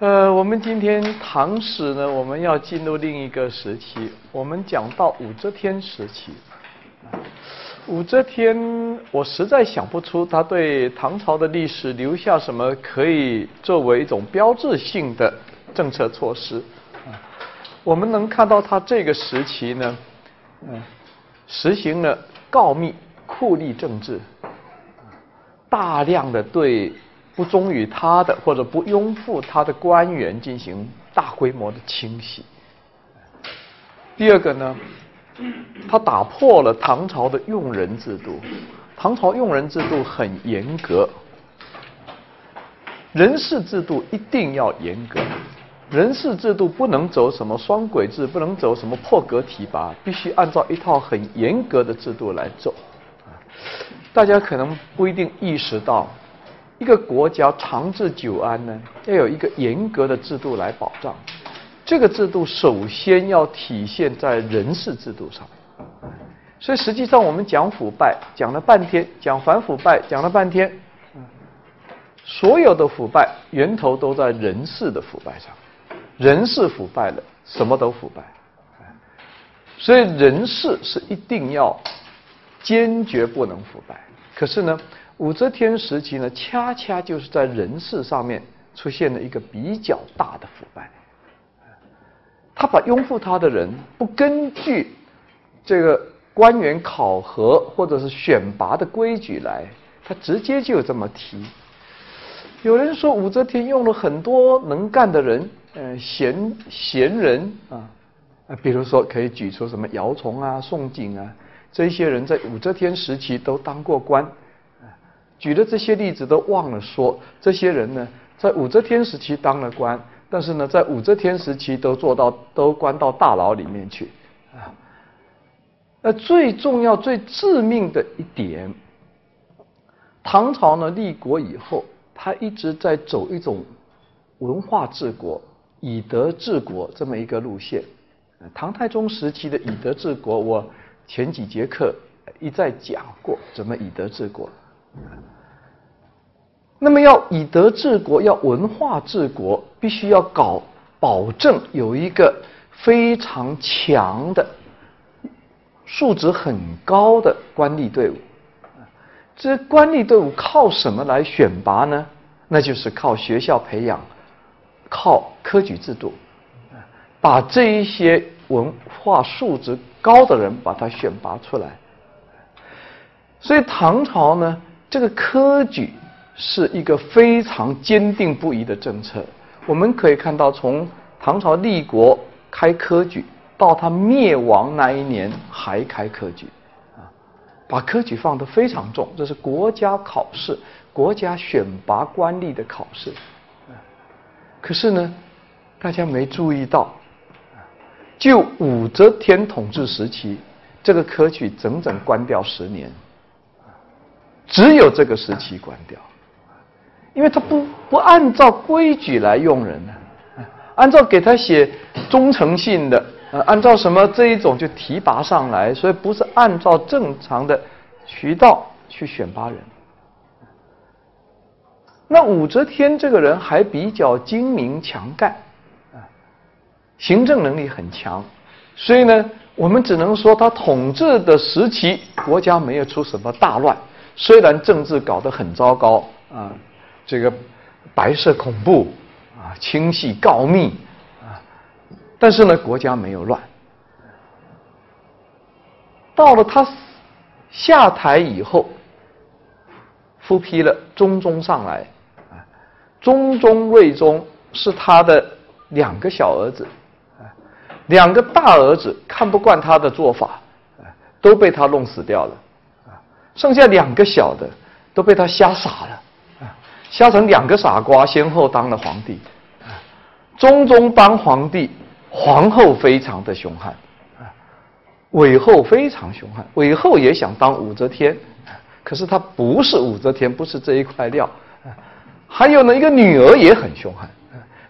呃，我们今天唐史呢，我们要进入另一个时期。我们讲到武则天时期。武则天，我实在想不出他对唐朝的历史留下什么可以作为一种标志性的政策措施。我们能看到他这个时期呢，嗯，实行了告密酷吏政治，大量的对。不忠于他的或者不拥护他的官员进行大规模的清洗。第二个呢，他打破了唐朝的用人制度。唐朝用人制度很严格，人事制度一定要严格，人事制度不能走什么双轨制，不能走什么破格提拔，必须按照一套很严格的制度来走。大家可能不一定意识到。一个国家长治久安呢，要有一个严格的制度来保障。这个制度首先要体现在人事制度上。所以实际上我们讲腐败，讲了半天，讲反腐败，讲了半天，所有的腐败源头都在人事的腐败上。人事腐败了，什么都腐败。所以人事是一定要坚决不能腐败。可是呢？武则天时期呢，恰恰就是在人事上面出现了一个比较大的腐败。他把拥护他的人不根据这个官员考核或者是选拔的规矩来，他直接就这么提。有人说武则天用了很多能干的人，呃，贤贤人啊，啊，比如说可以举出什么姚崇啊、宋璟啊，这些人在武则天时期都当过官。举的这些例子都忘了说，这些人呢，在武则天时期当了官，但是呢，在武则天时期都做到都关到大牢里面去啊。那最重要、最致命的一点，唐朝呢立国以后，他一直在走一种文化治国、以德治国这么一个路线。唐太宗时期的以德治国，我前几节课一再讲过怎么以德治国。那么要以德治国，要文化治国，必须要搞保证有一个非常强的、素质很高的官吏队伍。这官吏队伍靠什么来选拔呢？那就是靠学校培养，靠科举制度，把这一些文化素质高的人把他选拔出来。所以唐朝呢？这个科举是一个非常坚定不移的政策。我们可以看到，从唐朝立国开科举，到他灭亡那一年还开科举，啊，把科举放得非常重，这是国家考试、国家选拔官吏的考试。可是呢，大家没注意到，就武则天统治时期，这个科举整整关掉十年。只有这个时期关掉，因为他不不按照规矩来用人呢，按照给他写忠诚信的，呃，按照什么这一种就提拔上来，所以不是按照正常的渠道去选拔人。那武则天这个人还比较精明强干，啊，行政能力很强，所以呢，我们只能说他统治的时期，国家没有出什么大乱。虽然政治搞得很糟糕啊，这个白色恐怖啊，清洗告密啊，但是呢，国家没有乱。到了他下台以后，复批了中宗上来啊，中宗、睿宗是他的两个小儿子啊，两个大儿子看不惯他的做法啊，都被他弄死掉了。剩下两个小的都被他吓傻了，啊，瞎成两个傻瓜，先后当了皇帝，啊，中宗当皇帝，皇后非常的凶悍，啊，韦后非常凶悍，韦后也想当武则天，可是她不是武则天，不是这一块料，还有呢，一个女儿也很凶悍，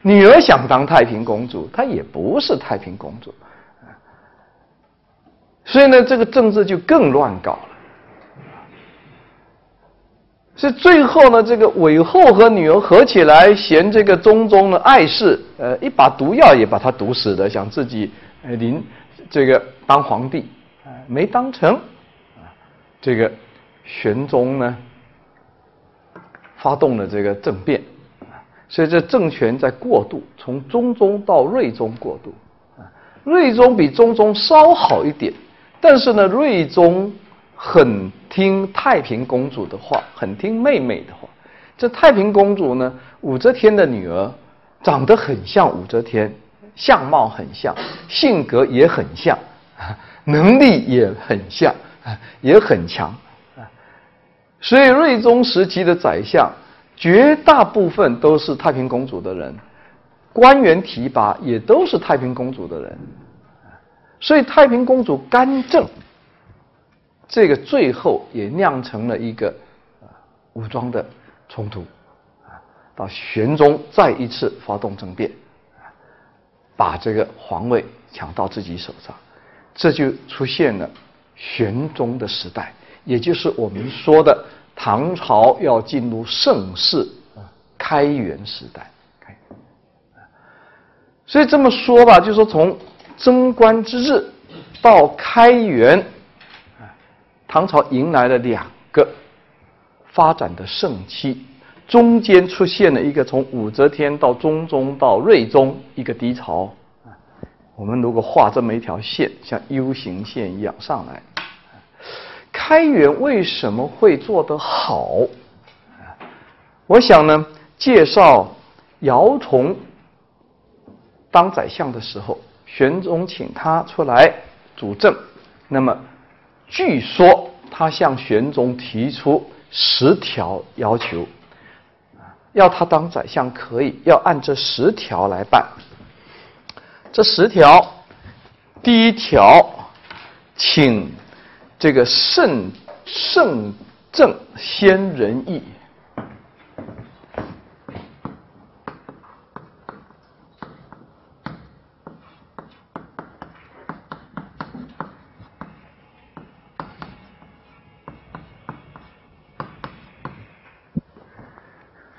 女儿想当太平公主，她也不是太平公主，所以呢，这个政治就更乱搞了。是最后呢，这个韦后和女儿合起来，嫌这个中宗的碍事，呃，一把毒药也把他毒死了，想自己呃临这个当皇帝，啊，没当成，啊，这个玄宗呢，发动了这个政变，啊，所以这政权在过渡，从中宗到睿宗过渡，啊，睿宗比中宗稍好一点，但是呢，睿宗。很听太平公主的话，很听妹妹的话。这太平公主呢，武则天的女儿，长得很像武则天，相貌很像，性格也很像，能力也很像，也很强。所以睿宗时期的宰相，绝大部分都是太平公主的人，官员提拔也都是太平公主的人。所以太平公主干政。这个最后也酿成了一个武装的冲突，啊，到玄宗再一次发动政变，把这个皇位抢到自己手上，这就出现了玄宗的时代，也就是我们说的唐朝要进入盛世啊开元时代。所以这么说吧，就是说从贞观之治到开元。唐朝迎来了两个发展的盛期，中间出现了一个从武则天到中宗到睿宗一个低潮。我们如果画这么一条线，像 U 型线一样上来，开元为什么会做得好？我想呢，介绍姚崇当宰相的时候，玄宗请他出来主政，那么。据说他向玄宗提出十条要求，要他当宰相可以，要按这十条来办。这十条，第一条，请这个圣圣正先仁义。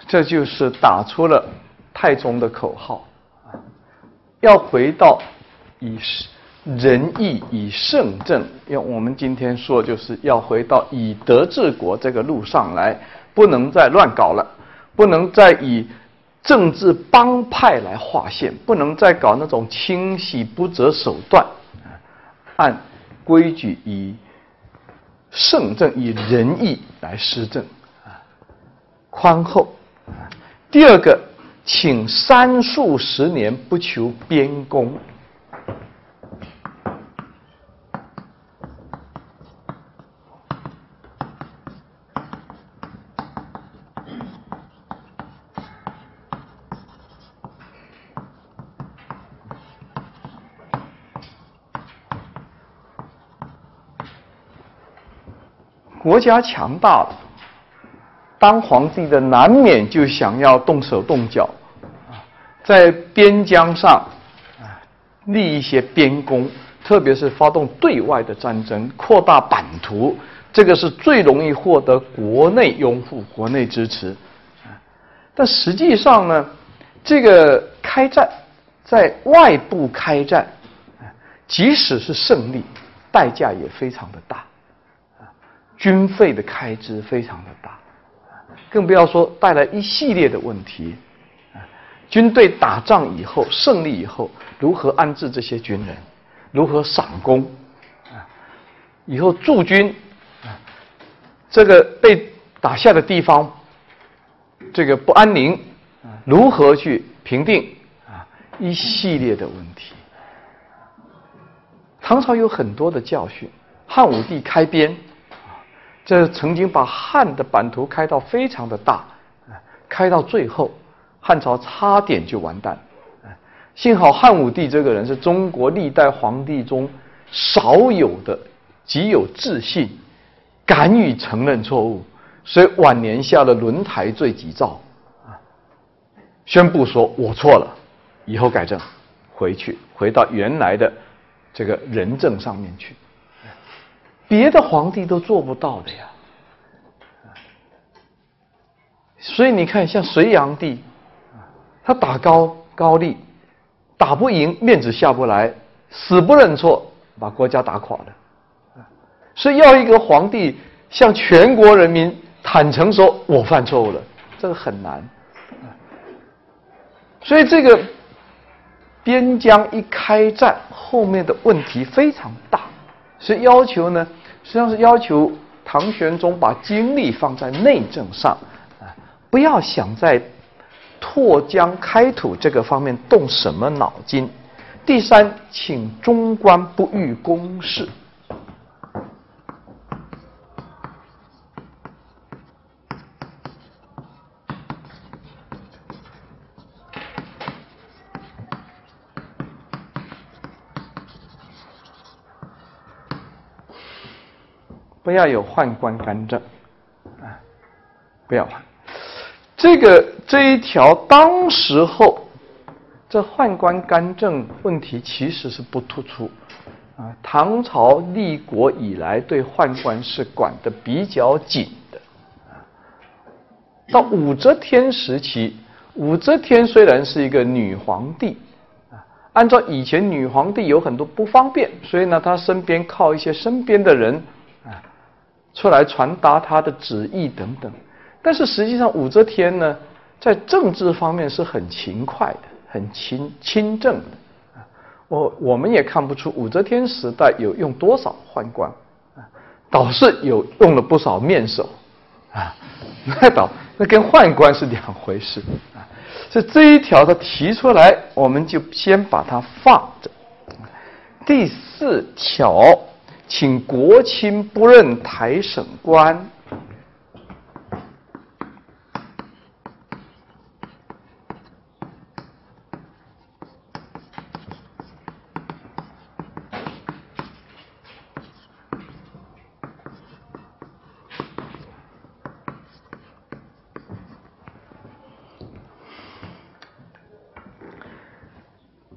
这就是打出了太宗的口号啊！要回到以仁义以圣政，用我们今天说，就是要回到以德治国这个路上来，不能再乱搞了，不能再以政治帮派来划线，不能再搞那种清洗不择手段按规矩以圣政以仁义来施政啊，宽厚。第二个，请三数十年不求边功。国家强大了。当皇帝的难免就想要动手动脚，啊，在边疆上啊立一些边功，特别是发动对外的战争，扩大版图，这个是最容易获得国内拥护、国内支持。但实际上呢，这个开战在外部开战，即使是胜利，代价也非常的大，啊，军费的开支非常的大。更不要说带来一系列的问题，军队打仗以后胜利以后，如何安置这些军人？如何赏功？啊，以后驻军，啊，这个被打下的地方，这个不安宁，啊，如何去平定？啊，一系列的问题。唐朝有很多的教训，汉武帝开边。这曾经把汉的版图开到非常的大，开到最后，汉朝差点就完蛋。幸好汉武帝这个人是中国历代皇帝中少有的极有自信、敢于承认错误，所以晚年下了轮台罪己诏，啊，宣布说我错了，以后改正，回去回到原来的这个仁政上面去。别的皇帝都做不到的呀，所以你看，像隋炀帝，他打高高丽，打不赢，面子下不来，死不认错，把国家打垮了。所以要一个皇帝向全国人民坦诚说：“我犯错误了。”这个很难。所以这个边疆一开战，后面的问题非常大。所以要求呢，实际上是要求唐玄宗把精力放在内政上。啊不要想在拓疆开土这个方面动什么脑筋。第三，请中官不欲公事。不要有宦官干政，啊，不要。这个这一条，当时候这宦官干政问题其实是不突出啊。唐朝立国以来，对宦官是管的比较紧的啊到武则天时期，武则天虽然是一个女皇帝啊，按照以前女皇帝有很多不方便，所以呢，她身边靠一些身边的人，出来传达他的旨意等等。但是实际上，武则天呢，在政治方面是很勤快的，很勤亲政的。我我们也看不出武则天时代有用多少宦官，啊，倒是有用了不少面首，啊，那倒那跟宦官是两回事，啊，所以这一条他提出来，我们就先把它放着。第四条，请国亲不任台省官。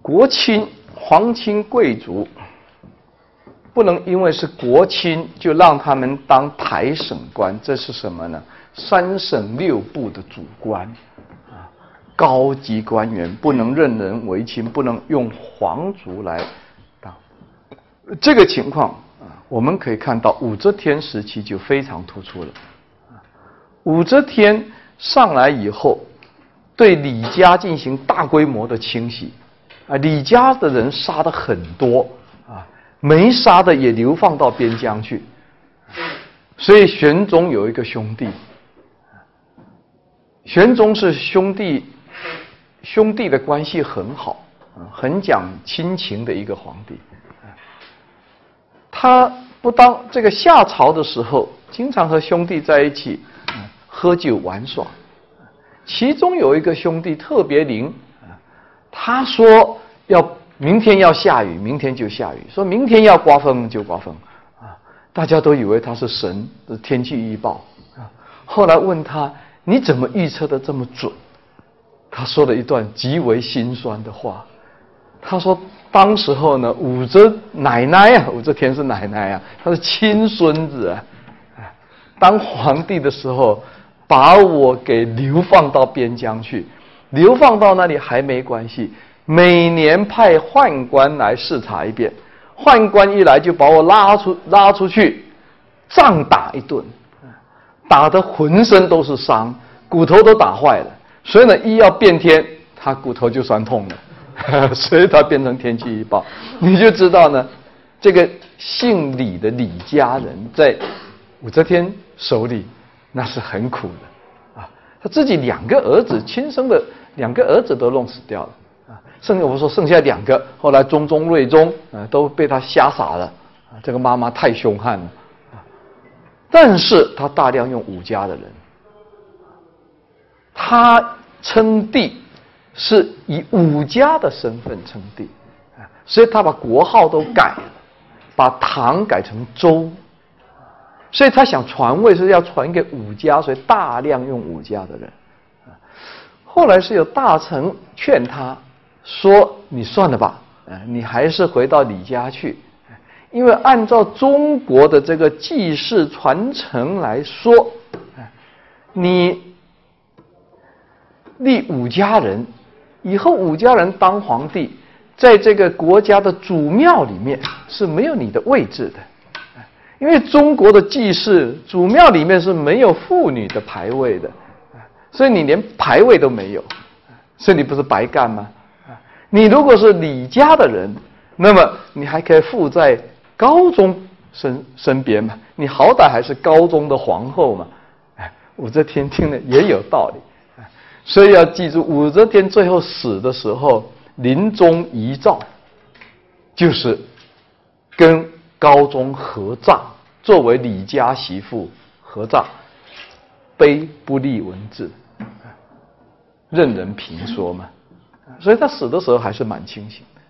国亲、皇亲贵族不能因为是国亲就让他们当台省官，这是什么呢？三省六部的主官啊，高级官员不能任人唯亲，不能用皇族来当。这个情况啊，我们可以看到武则天时期就非常突出了。武则天上来以后，对李家进行大规模的清洗。啊，李家的人杀的很多，没杀的也流放到边疆去。所以玄宗有一个兄弟，玄宗是兄弟兄弟的关系很好，很讲亲情的一个皇帝。他不当这个夏朝的时候，经常和兄弟在一起喝酒玩耍。其中有一个兄弟特别灵，他说。要明天要下雨，明天就下雨；说明天要刮风，就刮风。啊，大家都以为他是神的天气预报。啊，后来问他你怎么预测的这么准？他说了一段极为心酸的话。他说当时候呢，武则奶奶啊，武则天是奶奶啊，他是亲孙子啊。当皇帝的时候，把我给流放到边疆去，流放到那里还没关系。每年派宦官来视察一遍，宦官一来就把我拉出拉出去，仗打一顿，打得浑身都是伤，骨头都打坏了。所以呢，一要变天，他骨头就酸痛了，所以他变成天气预报。你就知道呢，这个姓李的李家人在武则天手里那是很苦的啊，他自己两个儿子亲生的两个儿子都弄死掉了。剩下我说剩下两个，后来中宗、睿宗啊都被他吓傻了啊！这个妈妈太凶悍了！但是他大量用武家的人，他称帝是以武家的身份称帝，所以他把国号都改了，把唐改成周，所以他想传位是要传给武家，所以大量用武家的人。后来是有大臣劝他。说你算了吧，呃，你还是回到李家去，因为按照中国的这个祭祀传承来说，你立武家人，以后武家人当皇帝，在这个国家的祖庙里面是没有你的位置的，因为中国的祭祀祖庙里面是没有妇女的牌位的，所以你连牌位都没有，所以你不是白干吗？你如果是李家的人，那么你还可以附在高宗身身边嘛？你好歹还是高宗的皇后嘛？哎，武则天听了也有道理。所以要记住，武则天最后死的时候，临终遗诏就是跟高宗合葬，作为李家媳妇合葬，碑不立文字，任人评说嘛。所以他死的时候还是蛮清醒的。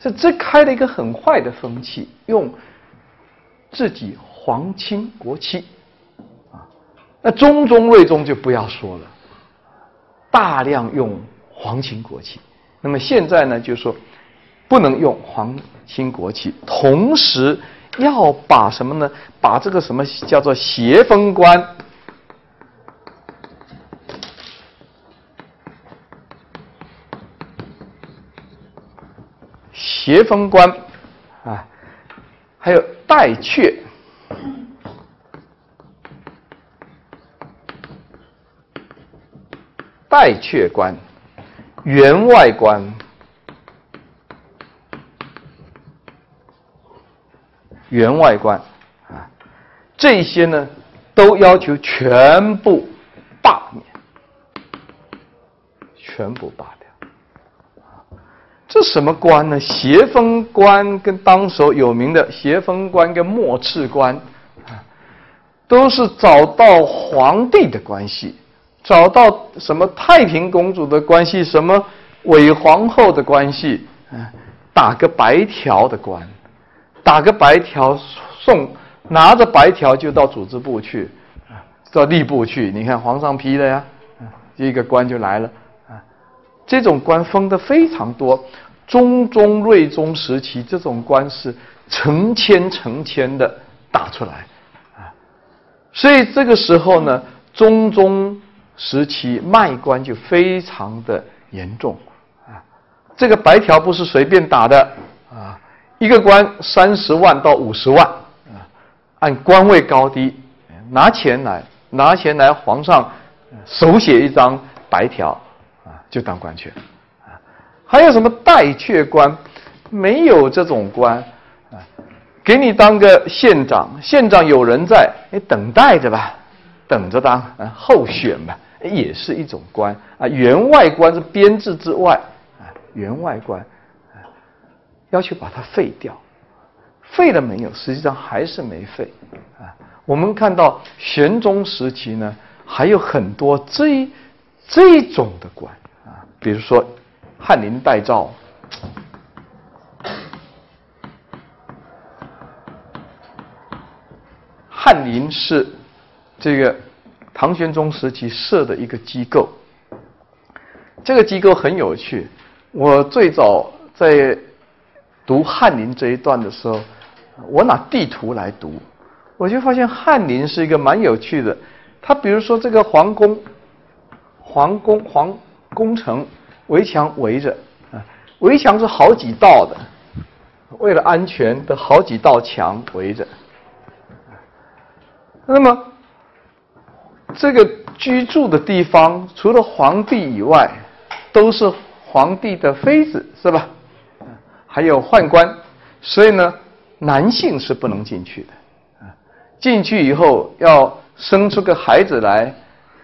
所以这开了一个很坏的风气，用自己皇亲国戚啊，那中宗睿宗就不要说了。大量用皇亲国戚，那么现在呢，就是说不能用皇亲国戚，同时要把什么呢？把这个什么叫做邪封官、协封官啊，还有带阙。带阙官、员外官、员外官啊，这些呢都要求全部罢免，全部罢免。这什么官呢？协封官跟当时有名的协封官跟末次官啊，都是找到皇帝的关系。找到什么太平公主的关系，什么韦皇后的关系，啊，打个白条的官，打个白条送，拿着白条就到组织部去，啊，到吏部去。你看皇上批的呀，啊，一个官就来了，这种官封的非常多。中宗、睿宗时期，这种官是成千成千的打出来，啊，所以这个时候呢，中宗。时期卖官就非常的严重啊，这个白条不是随便打的啊，一个官三十万到五十万啊，按官位高低拿钱来，拿钱来，皇上手写一张白条，就当官去了啊。还有什么代阙官？没有这种官啊，给你当个县长，县长有人在，你等待着吧，等着当啊候选吧。也是一种官啊，员外官是编制之外啊，员外官啊，要求把它废掉，废了没有？实际上还是没废啊。我们看到玄宗时期呢，还有很多这这种的官，比如说翰林待诏，翰林是这个。唐玄宗时期设的一个机构，这个机构很有趣。我最早在读翰林这一段的时候，我拿地图来读，我就发现翰林是一个蛮有趣的。他比如说这个皇宫，皇宫皇宫城围墙围着啊，围墙是好几道的，为了安全的好几道墙围着。那么。这个居住的地方，除了皇帝以外，都是皇帝的妃子，是吧？还有宦官，所以呢，男性是不能进去的。进去以后要生出个孩子来，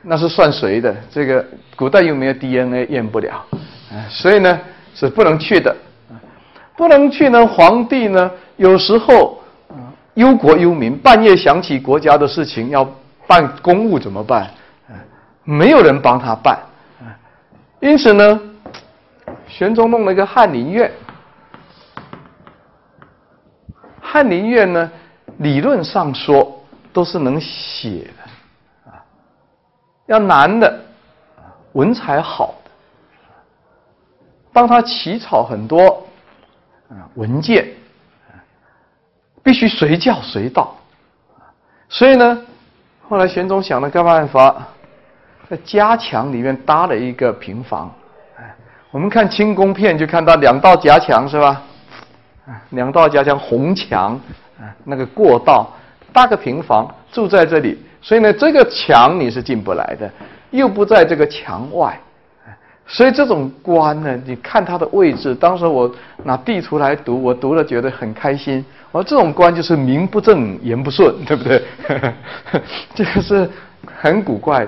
那是算谁的？这个古代又没有 DNA 验不了，所以呢是不能去的。不能去呢，皇帝呢有时候忧国忧民，半夜想起国家的事情要。办公务怎么办？没有人帮他办，因此呢，玄宗弄了一个翰林院。翰林院呢，理论上说都是能写的，要男的，文采好的，帮他起草很多啊文件，必须随叫随到，所以呢。后来玄宗想了个办法，在夹墙里面搭了一个平房。我们看清宫片就看到两道夹墙是吧？两道夹墙红墙，那个过道搭个平房住在这里，所以呢这个墙你是进不来的，又不在这个墙外，所以这种官呢，你看他的位置，当时我拿地图来读，我读了觉得很开心。我说这种官就是名不正言不顺，对不对？这个是很古怪。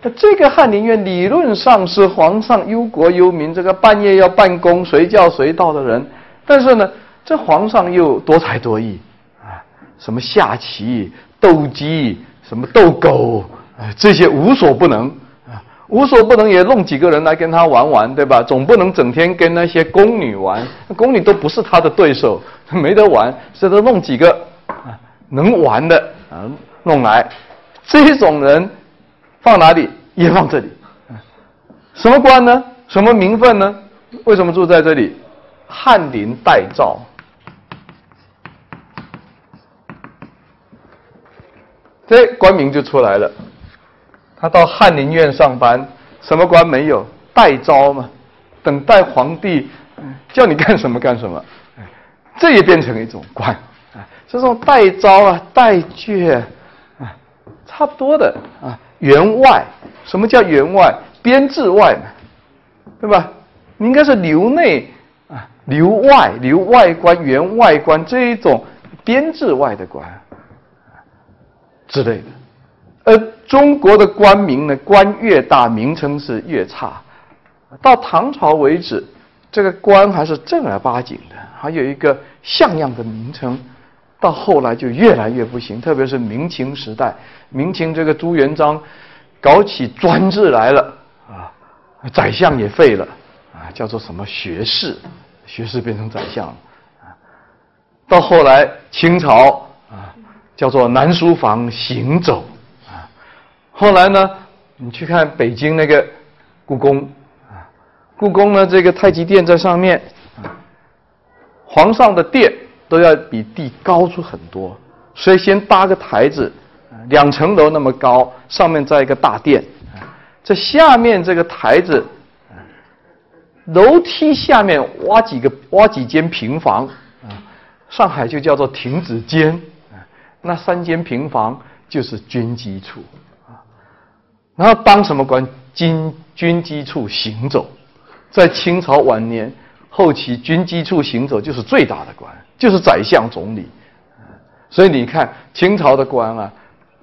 那这个翰林院理论上是皇上忧国忧民，这个半夜要办公，随叫随到的人。但是呢，这皇上又多才多艺啊，什么下棋、斗鸡、什么斗狗，这些无所不能啊，无所不能也弄几个人来跟他玩玩，对吧？总不能整天跟那些宫女玩，宫女都不是他的对手，没得玩，所以都弄几个啊能玩的啊弄来，这种人放哪里也放这里，什么官呢？什么名分呢？为什么住在这里？翰林待诏，这官名就出来了。他到翰林院上班，什么官没有？待诏嘛，等待皇帝叫你干什么干什么。这也变成一种官啊，这种待诏啊、待决啊，差不多的啊。员外，什么叫员外？编制外嘛，对吧？你应该是留内啊。留外、留外官、员外官这一种编制外的官之类的，而中国的官名呢，官越大，名称是越差。到唐朝为止，这个官还是正儿八经的，还有一个像样的名称。到后来就越来越不行，特别是明清时代，明清这个朱元璋搞起专制来了啊，宰相也废了啊，叫做什么学士。学士变成宰相，啊，到后来清朝，叫做南书房行走，啊，后来呢，你去看北京那个故宫，啊，故宫呢这个太极殿在上面，皇上的殿都要比地高出很多，所以先搭个台子，两层楼那么高，上面再一个大殿，这下面这个台子。楼梯下面挖几个挖几间平房。啊，上海就叫做亭子间，那三间平房就是军机处啊，然后当什么官？军军机处行走，在清朝晚年后期，军机处行走就是最大的官，就是宰相总理。所以你看清朝的官啊，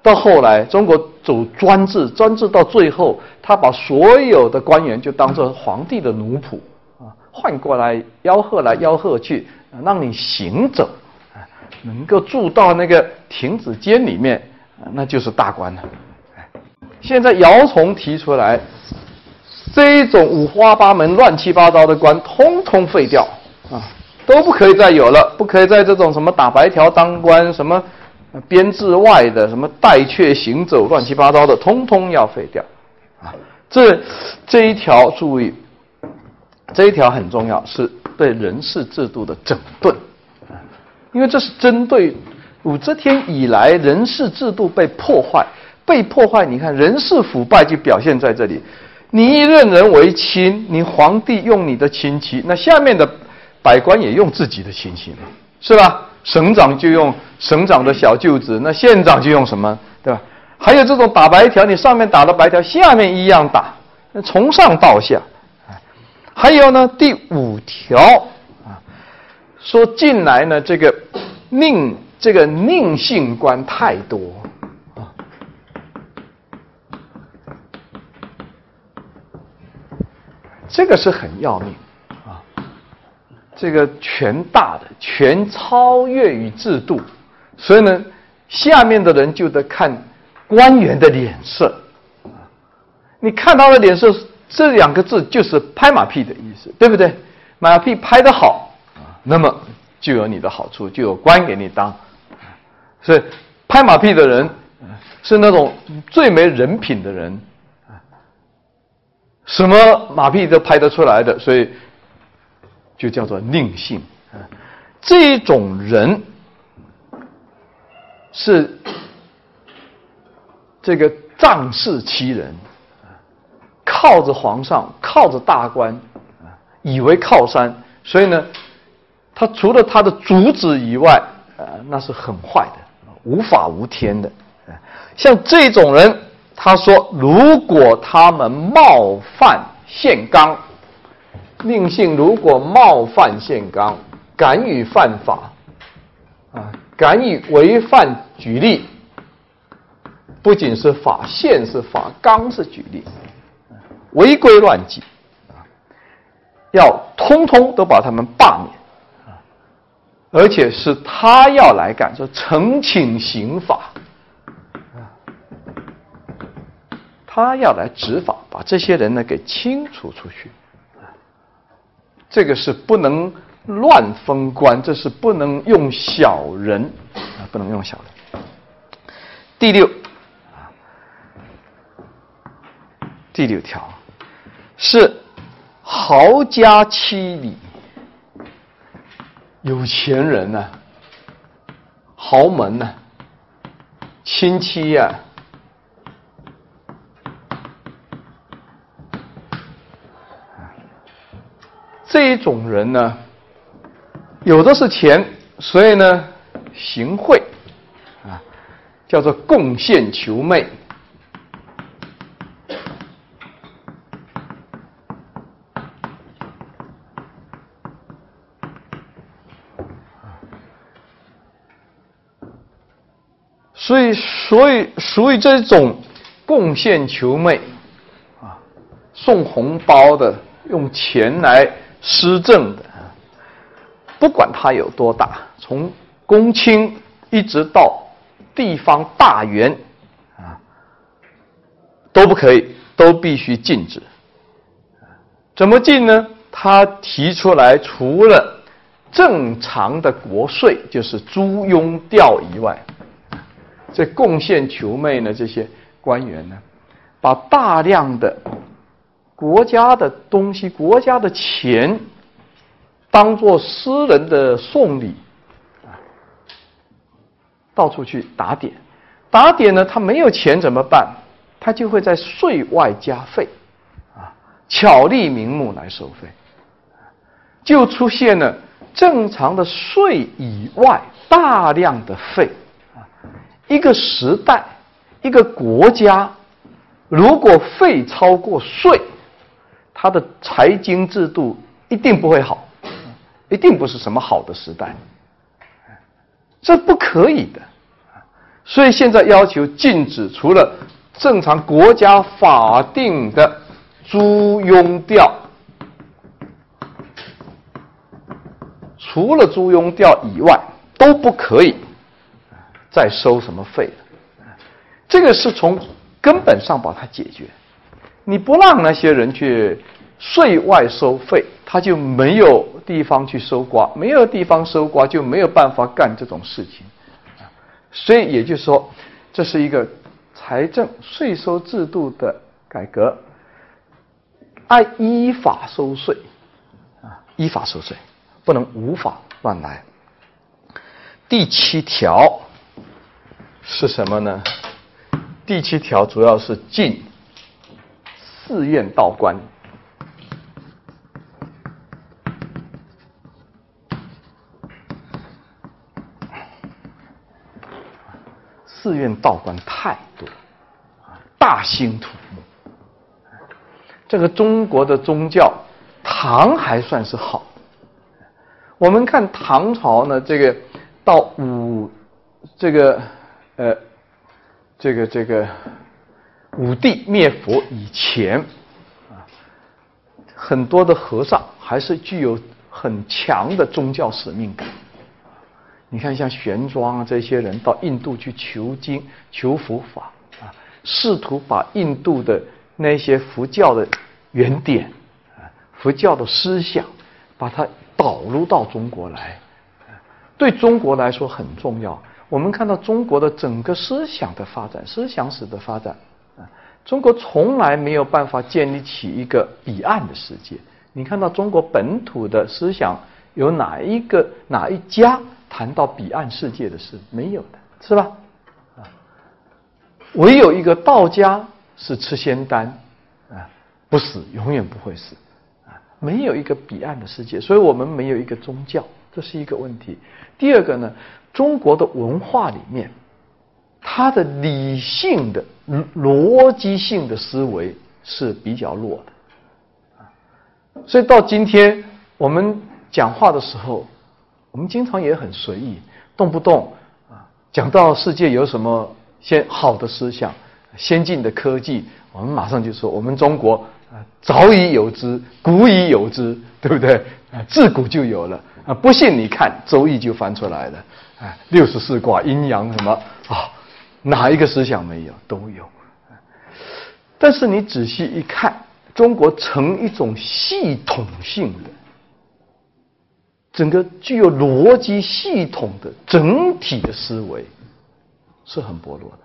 到后来中国走专制，专制到最后。他把所有的官员就当做皇帝的奴仆啊，换过来吆喝来吆喝去，让你行走，能够住到那个亭子间里面，那就是大官了。现在姚崇提出来，这一种五花八门、乱七八糟的官，通通废掉啊，都不可以再有了，不可以在这种什么打白条当官、什么编制外的、什么带阙行走、乱七八糟的，通通要废掉。啊这这一条注意，这一条很重要，是对人事制度的整顿，因为这是针对武则天以来人事制度被破坏，被破坏。你看人事腐败就表现在这里，你一任人为亲，你皇帝用你的亲戚，那下面的百官也用自己的亲戚嘛，是吧？省长就用省长的小舅子，那县长就用什么，对吧？还有这种打白条，你上面打了白条，下面一样打，从上到下。还有呢，第五条啊，说进来呢，这个宁这个宁性官太多啊，这个是很要命啊，这个权大的，权超越于制度，所以呢，下面的人就得看。官员的脸色，你看他的脸色，这两个字就是拍马屁的意思，对不对？马屁拍得好啊，那么就有你的好处，就有官给你当。所以拍马屁的人是那种最没人品的人什么马屁都拍得出来的，所以就叫做佞幸。这种人是。这个仗势欺人，靠着皇上，靠着大官，以为靠山，所以呢，他除了他的主旨以外，呃，那是很坏的，无法无天的。像这种人，他说，如果他们冒犯宪纲，令信如果冒犯宪纲，敢于犯法，啊，敢于违反举例。不仅是法宪是法纲是举例，违规乱纪，要通通都把他们罢免，而且是他要来干，说呈请刑法，他要来执法，把这些人呢给清除出去，这个是不能乱封官，这是不能用小人啊，不能用小人。第六。第六条是豪家妻礼，有钱人呢，豪门呢，亲戚呀，这一种人呢，有的是钱，所以呢，行贿啊，叫做贡献求媚。所以，所以所以这种贡献求媚啊，送红包的，用钱来施政的，不管他有多大，从公卿一直到地方大员啊，都不可以，都必须禁止。怎么禁呢？他提出来，除了正常的国税，就是租庸调以外。这贡献求媚呢？这些官员呢，把大量的国家的东西、国家的钱，当做私人的送礼，啊，到处去打点。打点呢，他没有钱怎么办？他就会在税外加费，啊，巧立名目来收费，就出现了正常的税以外大量的费。一个时代，一个国家，如果费超过税，它的财经制度一定不会好，一定不是什么好的时代，这不可以的。所以现在要求禁止，除了正常国家法定的租庸调，除了租庸调以外，都不可以。再收什么费这个是从根本上把它解决。你不让那些人去税外收费，他就没有地方去收刮，没有地方收刮，就没有办法干这种事情。所以也就是说，这是一个财政税收制度的改革，按依法收税啊，依法收税，不能无法乱来。第七条。是什么呢？第七条主要是禁寺院道观。寺院道观太多，大兴土木。这个中国的宗教，唐还算是好。我们看唐朝呢，这个到五这个。呃，这个这个武帝灭佛以前啊，很多的和尚还是具有很强的宗教使命感。你看，像玄奘啊这些人到印度去求经、求佛法啊，试图把印度的那些佛教的原点啊、佛教的思想，把它导入到中国来，对中国来说很重要。我们看到中国的整个思想的发展，思想史的发展啊，中国从来没有办法建立起一个彼岸的世界。你看到中国本土的思想有哪一个哪一家谈到彼岸世界的事？没有的，是吧？啊，唯有一个道家是吃仙丹，啊，不死，永远不会死，啊，没有一个彼岸的世界，所以我们没有一个宗教，这是一个问题。第二个呢，中国的文化里面，它的理性的逻辑性的思维是比较弱的，啊，所以到今天我们讲话的时候，我们经常也很随意，动不动啊，讲到世界有什么。先好的思想，先进的科技，我们马上就说我们中国啊早已有之，古已有之，对不对？啊，自古就有了啊！不信你看《周易》就翻出来了，啊，六十四卦阴阳什么啊，哪一个思想没有？都有。但是你仔细一看，中国成一种系统性的、整个具有逻辑系统的整体的思维。是很薄弱的，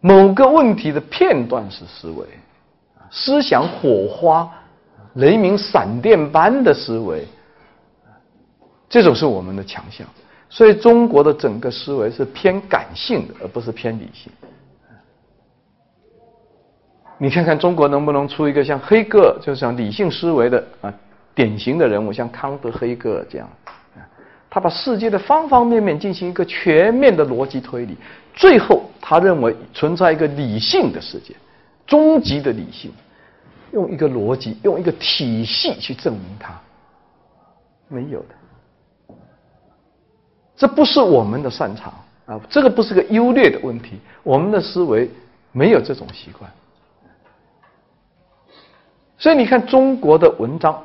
某个问题的片段式思维，思想火花、雷鸣闪电般的思维，这种是我们的强项。所以中国的整个思维是偏感性的，而不是偏理性。你看看中国能不能出一个像黑格尔，就是像理性思维的啊典型的人物，像康德、黑格尔这样。他把世界的方方面面进行一个全面的逻辑推理，最后他认为存在一个理性的世界，终极的理性，用一个逻辑，用一个体系去证明它，没有的，这不是我们的擅长啊，这个不是个优劣的问题，我们的思维没有这种习惯，所以你看中国的文章。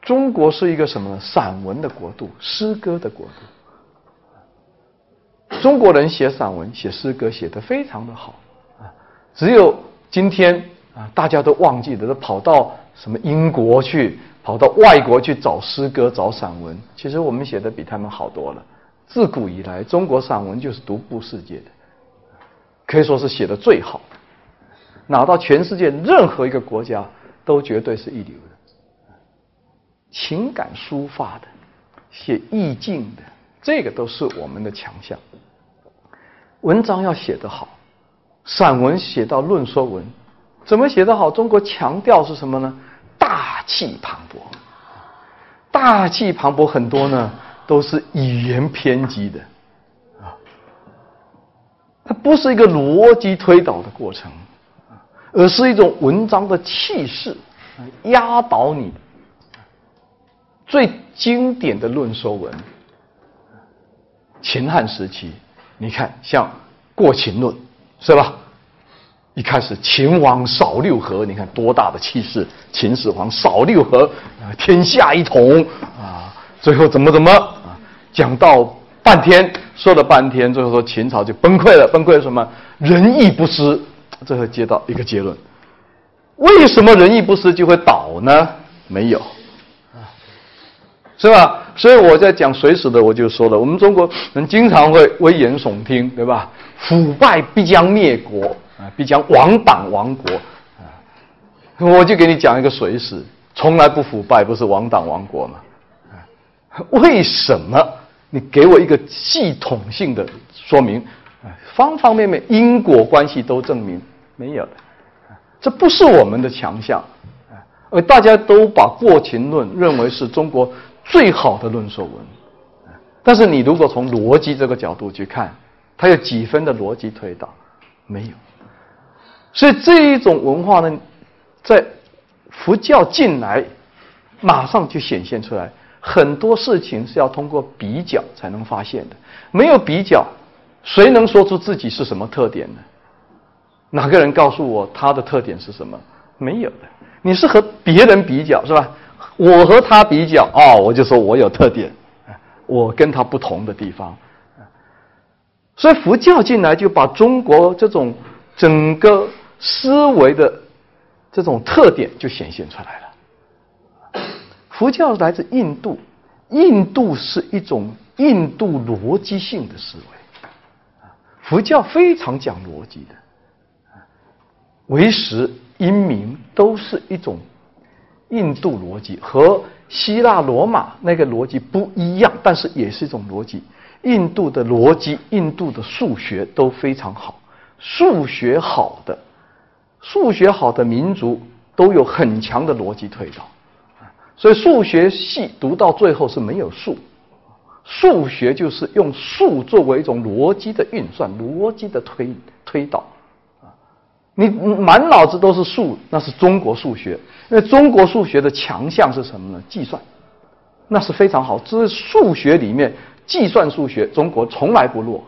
中国是一个什么呢散文的国度，诗歌的国度。中国人写散文、写诗歌写得非常的好啊。只有今天啊，大家都忘记了，都跑到什么英国去，跑到外国去找诗歌、找散文。其实我们写的比他们好多了。自古以来，中国散文就是独步世界的，可以说是写的最好的，拿到全世界任何一个国家都绝对是一流的。情感抒发的，写意境的，这个都是我们的强项。文章要写得好，散文写到论说文，怎么写得好？中国强调是什么呢？大气磅礴，大气磅礴很多呢，都是语言偏激的啊，它不是一个逻辑推导的过程而是一种文章的气势，压倒你。最经典的论说文，秦汉时期，你看像《过秦论》，是吧？一开始秦王扫六合，你看多大的气势！秦始皇扫六合，天下一统啊！最后怎么怎么？讲到半天，说了半天，最后说秦朝就崩溃了。崩溃了什么？仁义不施。最后接到一个结论：为什么仁义不施就会倒呢？没有。是吧？所以我在讲水史的，我就说了，我们中国人经常会危言耸听，对吧？腐败必将灭国啊，必将亡党亡国啊！我就给你讲一个水史，从来不腐败，不是亡党亡国吗？为什么？你给我一个系统性的说明，方方面面因果关系都证明没有的，这不是我们的强项而大家都把《过秦论》认为是中国。最好的论说文，但是你如果从逻辑这个角度去看，它有几分的逻辑推导？没有。所以这一种文化呢，在佛教进来，马上就显现出来。很多事情是要通过比较才能发现的，没有比较，谁能说出自己是什么特点呢？哪个人告诉我他的特点是什么？没有的。你是和别人比较，是吧？我和他比较啊，我就说我有特点，我跟他不同的地方，所以佛教进来就把中国这种整个思维的这种特点就显现出来了。佛教来自印度，印度是一种印度逻辑性的思维，佛教非常讲逻辑的，唯识、因明都是一种。印度逻辑和希腊罗马那个逻辑不一样，但是也是一种逻辑。印度的逻辑、印度的数学都非常好。数学好的、数学好的民族都有很强的逻辑推导。所以数学系读到最后是没有数，数学就是用数作为一种逻辑的运算、逻辑的推推导。啊你满脑子都是数，那是中国数学。因为中国数学的强项是什么呢？计算，那是非常好。这是数学里面计算数学，中国从来不弱。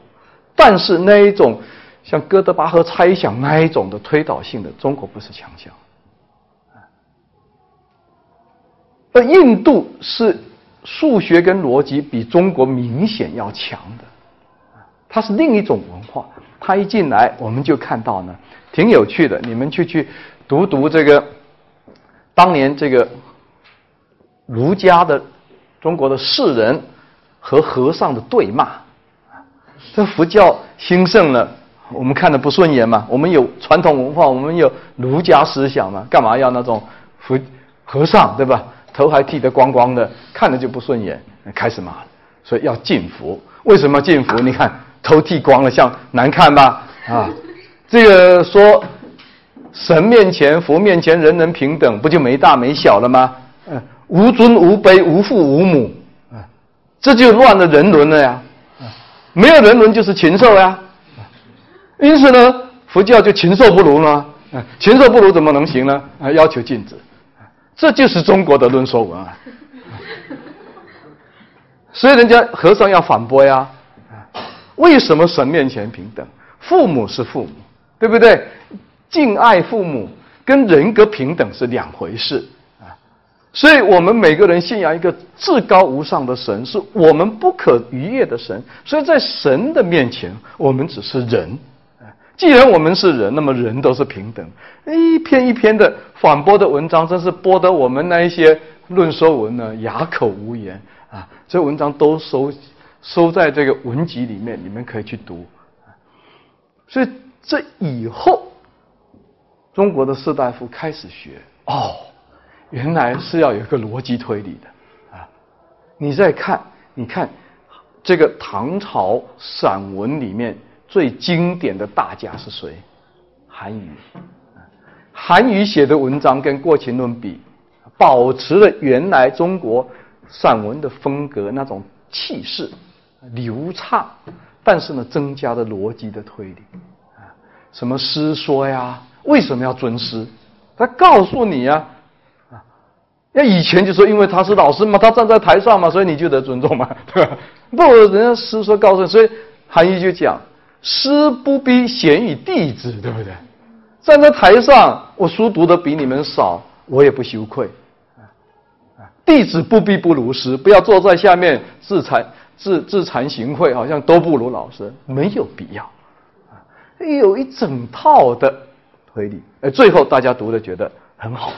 但是那一种像哥德巴赫猜想那一种的推导性的，中国不是强项。而印度是数学跟逻辑比中国明显要强的，它是另一种文化。它一进来，我们就看到呢。挺有趣的，你们去去读读这个当年这个儒家的中国的士人和和尚的对骂。这佛教兴盛了，我们看的不顺眼嘛？我们有传统文化，我们有儒家思想嘛？干嘛要那种佛和尚对吧？头还剃得光光的，看着就不顺眼，开始骂了。所以要敬佛。为什么禁佛？你看头剃光了，像难看吧？啊？这个说神面前、佛面前人人平等，不就没大没小了吗？嗯，无尊无卑、无父无母，啊，这就乱了人伦了呀！没有人伦就是禽兽呀！因此呢，佛教就禽兽不如了。禽兽不如怎么能行呢？啊，要求禁止，这就是中国的论说文啊！所以人家和尚要反驳呀，为什么神面前平等？父母是父母。对不对？敬爱父母跟人格平等是两回事啊！所以我们每个人信仰一个至高无上的神，是我们不可逾越的神。所以在神的面前，我们只是人既然我们是人，那么人都是平等。一篇一篇的反驳的文章，真是播得我们那一些论说文呢哑口无言啊！这文章都收收在这个文集里面，你们可以去读。所以。这以后，中国的士大夫开始学哦，原来是要有一个逻辑推理的啊！你再看，你看这个唐朝散文里面最经典的大家是谁？韩愈。韩愈写的文章跟《过秦论》比，保持了原来中国散文的风格那种气势流畅，但是呢，增加了逻辑的推理。什么诗说呀？为什么要尊师？他告诉你呀，啊，那以前就说，因为他是老师嘛，他站在台上嘛，所以你就得尊重嘛，对吧？不，人家诗说告诉，所以韩愈就讲，师不必贤于弟子，对不对？站在台上，我书读的比你们少，我也不羞愧。弟子不必不如师，不要坐在下面自惭自自惭形秽，好像都不如老师，没有必要。有一整套的推理，呃，最后大家读的觉得很好，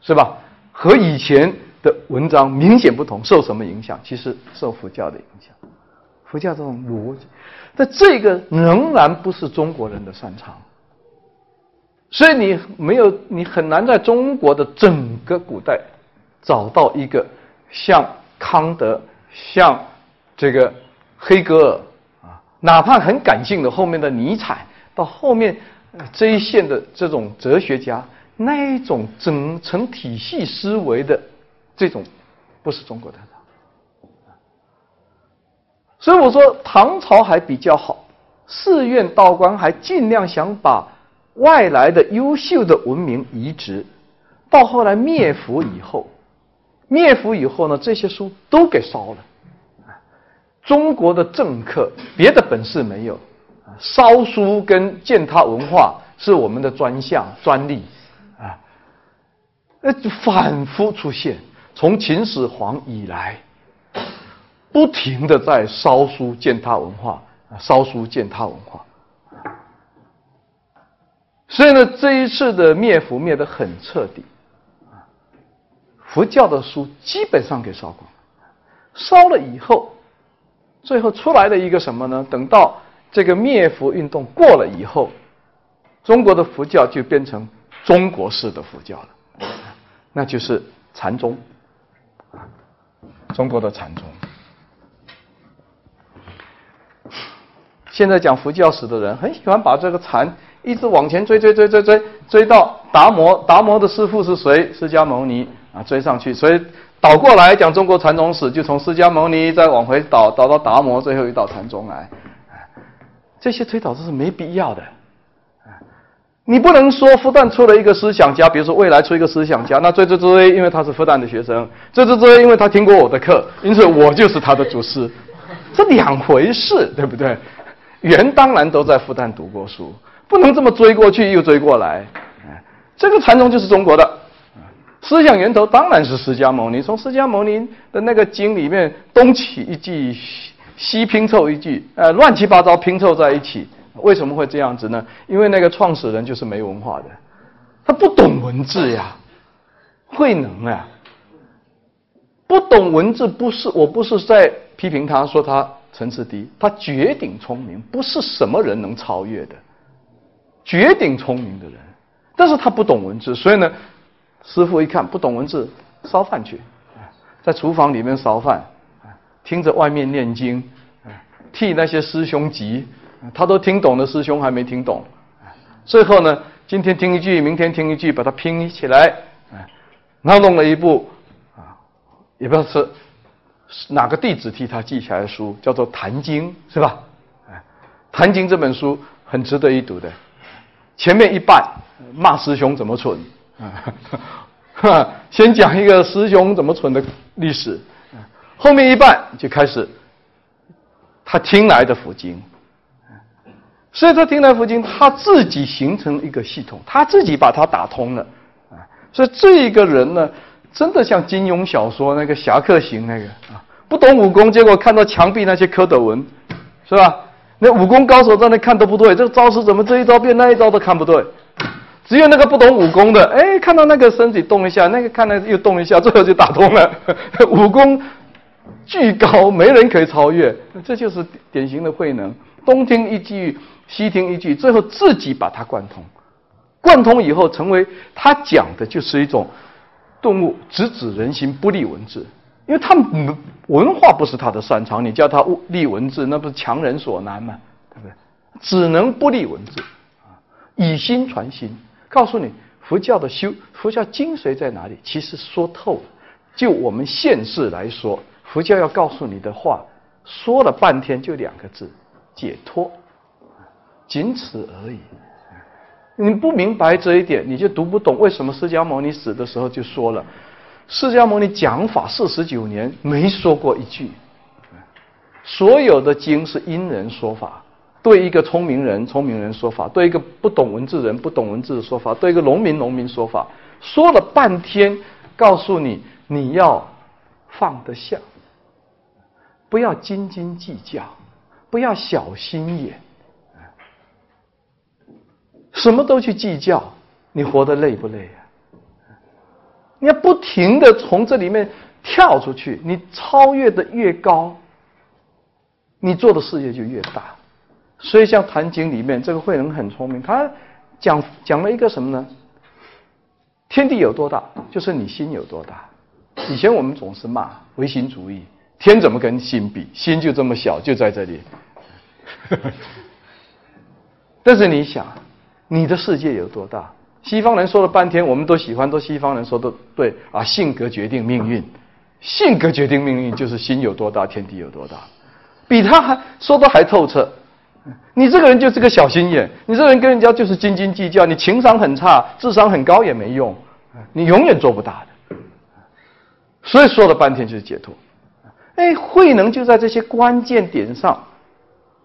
是吧？和以前的文章明显不同，受什么影响？其实受佛教的影响，佛教这种逻辑，但这个仍然不是中国人的擅长，所以你没有，你很难在中国的整个古代找到一个像康德、像这个黑格尔啊，哪怕很感性的后面的尼采。到后面这一线的这种哲学家，那一种整成体系思维的这种，不是中国的。所以我说唐朝还比较好，寺院道观还尽量想把外来的优秀的文明移植。到后来灭佛以后，灭佛以后呢，这些书都给烧了。中国的政客别的本事没有。烧书跟践踏文化是我们的专项专利啊，呃，反复出现，从秦始皇以来，不停的在烧书践踏文化，烧书践踏文化。所以呢，这一次的灭佛灭的很彻底，佛教的书基本上给烧光，烧了以后，最后出来的一个什么呢？等到。这个灭佛运动过了以后，中国的佛教就变成中国式的佛教了，那就是禅宗，中国的禅宗。现在讲佛教史的人很喜欢把这个禅一直往前追追追追追追到达摩，达摩的师傅是谁？释迦牟尼啊，追上去，所以倒过来讲中国禅宗史，就从释迦牟尼再往回倒，倒到达摩，最后一到禅宗来。这些推导都是没必要的。你不能说复旦出了一个思想家，比如说未来出一个思想家，那追追追，因为他是复旦的学生，追追追，因为他听过我的课，因此我就是他的祖师，这两回事，对不对？原当然都在复旦读过书，不能这么追过去又追过来。这个禅宗就是中国的，思想源头当然是释迦牟尼，从释迦牟尼的那个经里面东起一句，西拼凑一句，呃，乱七八糟拼凑在一起。为什么会这样子呢？因为那个创始人就是没文化的，他不懂文字呀，慧能啊，不懂文字不是我不是在批评他说他层次低，他绝顶聪明，不是什么人能超越的，绝顶聪明的人，但是他不懂文字，所以呢，师傅一看不懂文字，烧饭去，在厨房里面烧饭，听着外面念经，替那些师兄急。他都听懂了，师兄还没听懂。最后呢，今天听一句，明天听一句，把它拼起来。然后弄了一部啊，也不知道是哪个弟子替他记下来的书，叫做《坛经》，是吧？《坛经》这本书很值得一读的。前面一半骂师兄怎么蠢，先讲一个师兄怎么蠢的历史。后面一半就开始他听来的佛经。所以说，听来佛经他自己形成一个系统，他自己把它打通了。所以这一个人呢，真的像金庸小说那个侠客行那个，不懂武功，结果看到墙壁那些蝌蚪文，是吧？那武功高手在那看都不对，这个招式怎么这一招变那一招都看不对。只有那个不懂武功的，哎，看到那个身体动一下，那个看到又动一下，最后就打通了。武功巨高，没人可以超越，这就是典型的慧能。东听一句。西听一句，最后自己把它贯通，贯通以后，成为他讲的就是一种顿悟，直指人心，不立文字。因为他文化不是他的擅长，你叫他立文字，那不是强人所难吗？对不对？只能不立文字，啊，以心传心。告诉你，佛教的修，佛教精髓在哪里？其实说透了。就我们现世来说，佛教要告诉你的话，说了半天就两个字：解脱。仅此而已。你不明白这一点，你就读不懂为什么释迦牟尼死的时候就说了，释迦牟尼讲法四十九年没说过一句。所有的经是因人说法，对一个聪明人聪明人说法，对一个不懂文字人不懂文字的说法，对一个农民农民说法，说了半天，告诉你你要放得下，不要斤斤计较，不要小心眼。什么都去计较，你活得累不累？你要不停的从这里面跳出去，你超越的越高，你做的事业就越大。所以像《坛经》里面这个慧能很聪明，他讲讲了一个什么呢？天地有多大，就是你心有多大。以前我们总是骂唯心主义，天怎么跟心比？心就这么小，就在这里。但是你想。你的世界有多大？西方人说了半天，我们都喜欢，都西方人说的对啊。性格决定命运，性格决定命运，就是心有多大，天地有多大，比他还说的还透彻。你这个人就是个小心眼，你这个人跟人家就是斤斤计较，你情商很差，智商很高也没用，你永远做不大的。所以说了半天就是解脱。哎，慧能就在这些关键点上，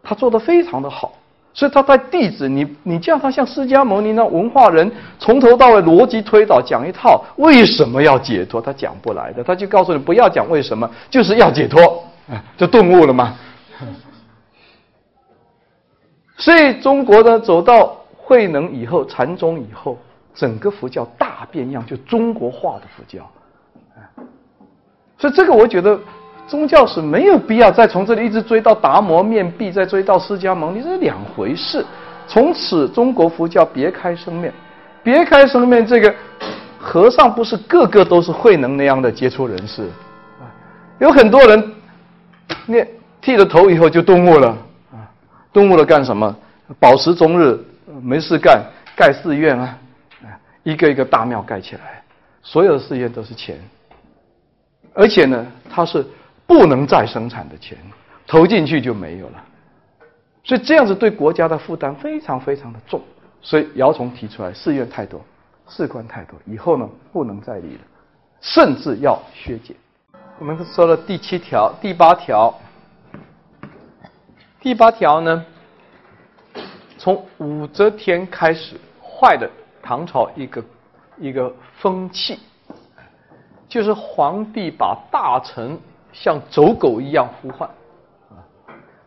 他做的非常的好。所以他在弟子，你你叫他像释迦牟尼那文化人，从头到尾逻辑推导讲一套，为什么要解脱？他讲不来的，他就告诉你不要讲为什么，就是要解脱，就顿悟了嘛。所以中国的走到慧能以后，禅宗以后，整个佛教大变样，就中国化的佛教。所以这个我觉得。宗教是没有必要再从这里一直追到达摩面壁，再追到释迦牟尼，这是两回事。从此，中国佛教别开生面，别开生面。这个和尚不是个个都是慧能那样的杰出人士，有很多人念剃了头以后就顿悟了，啊，顿悟了干什么？饱食终日，没事干，盖寺院啊，一个一个大庙盖起来，所有的寺院都是钱，而且呢，它是不能再生产的钱，投进去就没有了，所以这样子对国家的负担非常非常的重，所以姚崇提出来，寺院太多，士官太多，以后呢不能再立了，甚至要削减。我们说了第七条、第八条，第八条呢？从武则天开始，坏的唐朝一个一个风气，就是皇帝把大臣像走狗一样呼唤，啊，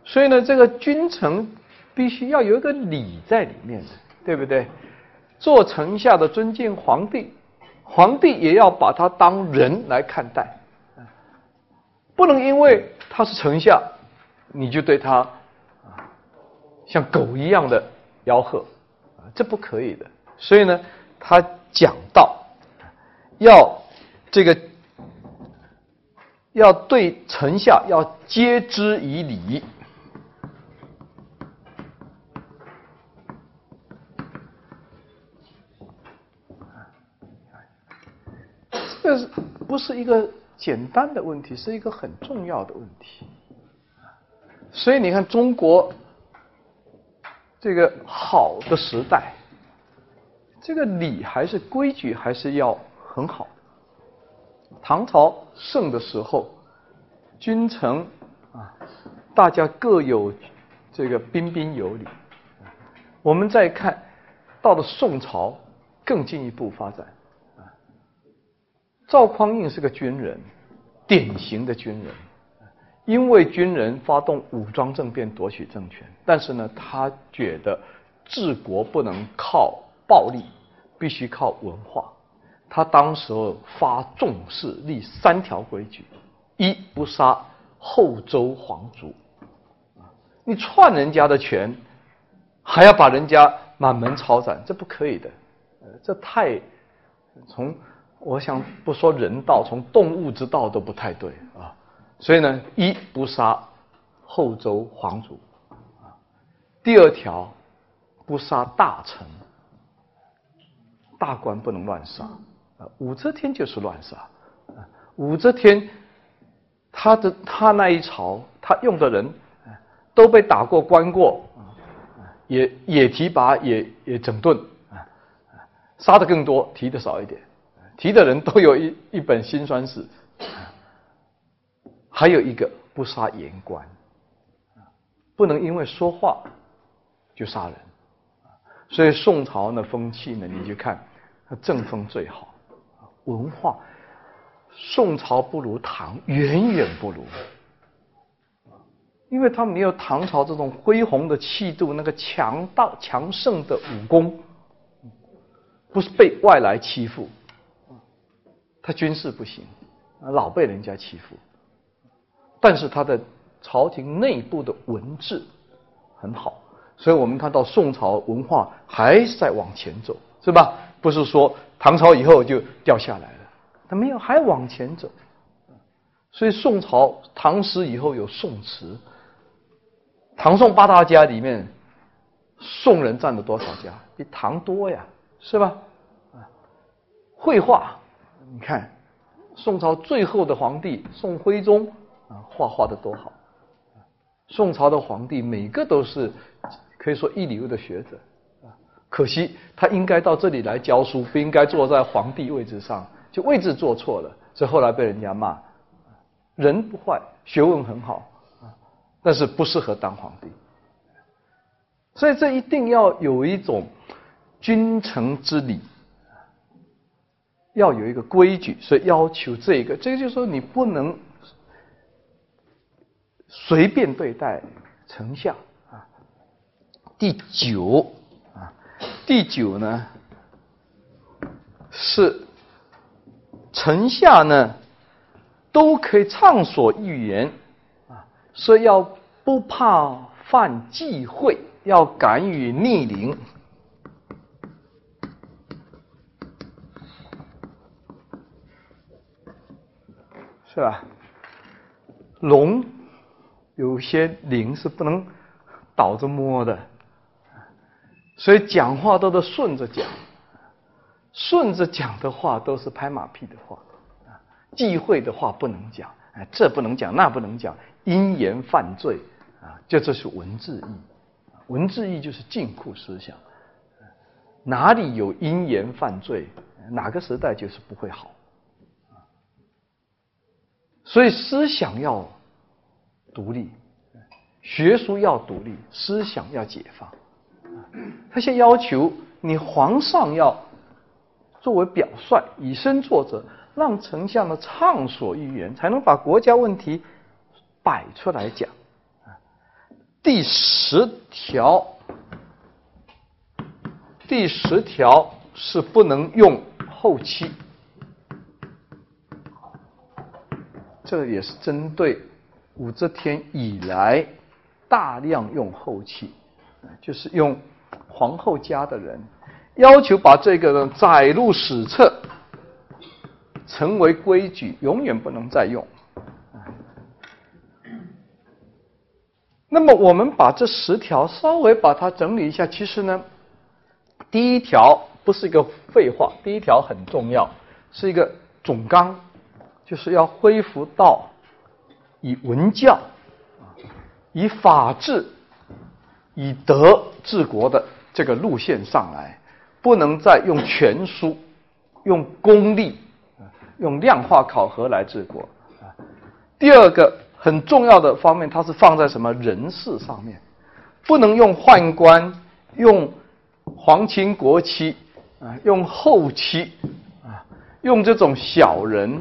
所以呢，这个君臣必须要有一个礼在里面的，对不对？做臣下的尊敬皇帝，皇帝也要把他当人来看待，不能因为他是臣下，你就对他啊。像狗一样的吆喝，啊，这不可以的。所以呢，他讲到要这个要对臣下要接之以礼，这是不是一个简单的问题？是一个很重要的问题。所以你看中国。这个好的时代，这个礼还是规矩还是要很好。唐朝盛的时候，君臣啊，大家各有这个彬彬有礼。我们再看到了宋朝，更进一步发展。赵匡胤是个军人，典型的军人。因为军人发动武装政变夺取政权，但是呢，他觉得治国不能靠暴力，必须靠文化。他当时候发重誓立三条规矩：一不杀后周皇族，你篡人家的权，还要把人家满门抄斩，这不可以的。呃，这太从我想不说人道，从动物之道都不太对。啊。所以呢，一不杀后周皇族，啊，第二条不杀大臣，大官不能乱杀，啊，武则天就是乱杀，啊，武则天他的他那一朝，他用的人都被打过关过，也也提拔也也整顿，啊，杀的更多，提的少一点，提的人都有一一本辛酸史。还有一个不杀言官，不能因为说话就杀人，所以宋朝的风气呢，你就看，政风最好，文化，宋朝不如唐，远远不如，因为他没有唐朝这种恢宏的气度，那个强大强盛的武功，不是被外来欺负，他军事不行，老被人家欺负。但是他的朝廷内部的文治很好，所以我们看到宋朝文化还是在往前走，是吧？不是说唐朝以后就掉下来了，他没有，还往前走。所以宋朝唐诗以后有宋词，唐宋八大家里面，宋人占了多少家？比唐多呀，是吧？啊，绘画，你看宋朝最后的皇帝宋徽宗。啊，画画的多好！宋朝的皇帝每个都是可以说一流的学者啊，可惜他应该到这里来教书，不应该坐在皇帝位置上，就位置坐错了，所以后来被人家骂。人不坏，学问很好啊，但是不适合当皇帝。所以这一定要有一种君臣之礼，要有一个规矩，所以要求这个，这个就是说你不能。随便对待丞相啊，第九，第九呢是臣下呢都可以畅所欲言啊，所以要不怕犯忌讳，要敢于逆鳞，是吧？龙。有些灵是不能倒着摸的，所以讲话都得顺着讲，顺着讲的话都是拍马屁的话，忌讳的话不能讲，哎，这不能讲，那不能讲，因言犯罪啊，就这是文字义，文字义就是禁锢思想，哪里有因言犯罪，哪个时代就是不会好，所以思想要独立。学术要独立，思想要解放。他先要求你皇上要作为表率，以身作则，让丞相呢畅所欲言，才能把国家问题摆出来讲。第十条，第十条是不能用后期，这也是针对武则天以来。大量用后期，就是用皇后家的人，要求把这个呢载入史册，成为规矩，永远不能再用。那么我们把这十条稍微把它整理一下，其实呢，第一条不是一个废话，第一条很重要，是一个总纲，就是要恢复到以文教。以法治、以德治国的这个路线上来，不能再用权书、用功利、用量化考核来治国。第二个很重要的方面，它是放在什么人事上面，不能用宦官、用皇亲国戚啊、用后期啊、用这种小人。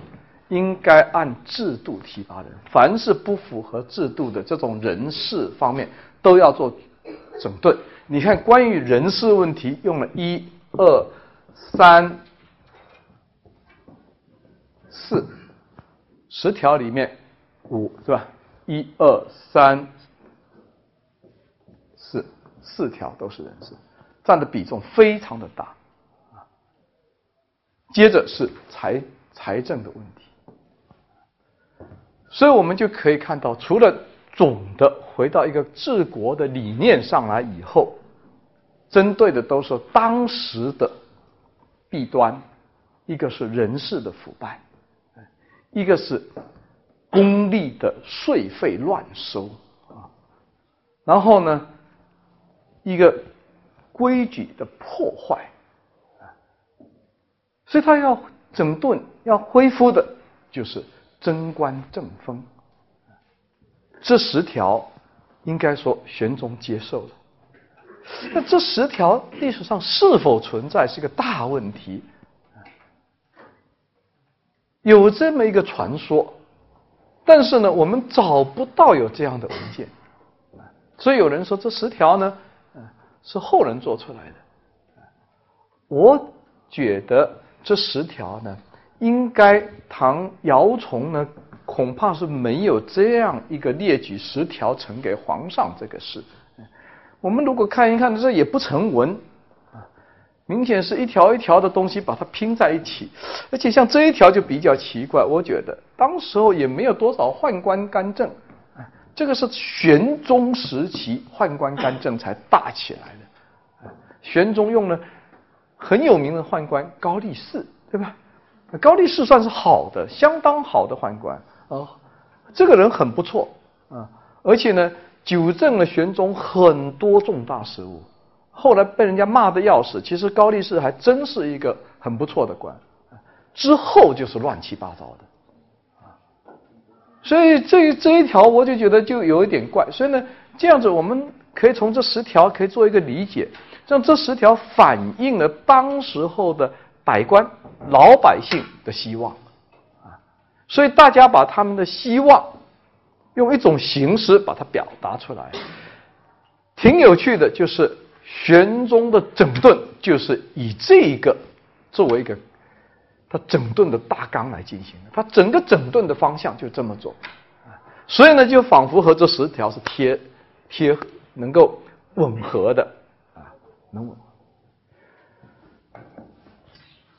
应该按制度提拔人，凡是不符合制度的这种人事方面，都要做整顿。你看，关于人事问题，用了一二三四十条里面五是吧？一二三四四条都是人事，占的比重非常的大啊。接着是财财政的问题。所以我们就可以看到，除了总的回到一个治国的理念上来以后，针对的都是当时的弊端，一个是人事的腐败，一个是公立的税费乱收啊，然后呢，一个规矩的破坏啊所以他要整顿、要恢复的，就是。贞观正风，这十条应该说玄宗接受了。那这十条历史上是否存在是个大问题。有这么一个传说，但是呢，我们找不到有这样的文件。所以有人说这十条呢，是后人做出来的。我觉得这十条呢。应该唐姚崇呢，恐怕是没有这样一个列举十条呈给皇上这个事。我们如果看一看，这也不成文啊，明显是一条一条的东西把它拼在一起。而且像这一条就比较奇怪，我觉得当时候也没有多少宦官干政，这个是玄宗时期宦官干政才大起来的。玄宗用了很有名的宦官高力士，对吧？高力士算是好的，相当好的宦官哦，这个人很不错啊，而且呢，纠正了玄宗很多重大失误，后来被人家骂的要死。其实高力士还真是一个很不错的官，之后就是乱七八糟的啊。所以这这一条我就觉得就有一点怪。所以呢，这样子我们可以从这十条可以做一个理解，让这十条反映了当时候的百官。老百姓的希望，所以大家把他们的希望用一种形式把它表达出来，挺有趣的。就是玄宗的整顿，就是以这一个作为一个他整顿的大纲来进行的。他整个整顿的方向就这么做，所以呢，就仿佛和这十条是贴贴能够吻合的啊，能吻合。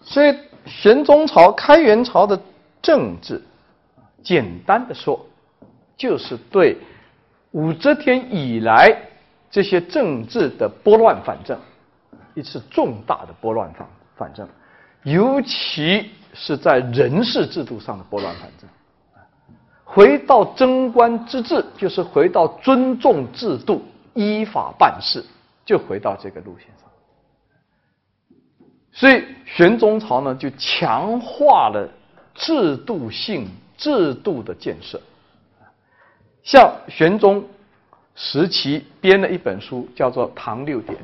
所以，玄宗朝、开元朝的政治，简单的说，就是对武则天以来这些政治的拨乱反正，一次重大的拨乱反反正，尤其是在人事制度上的拨乱反正。回到贞观之治，就是回到尊重制度、依法办事，就回到这个路线上。所以玄宗朝呢，就强化了制度性制度的建设。像玄宗时期编了一本书，叫做《唐六典》，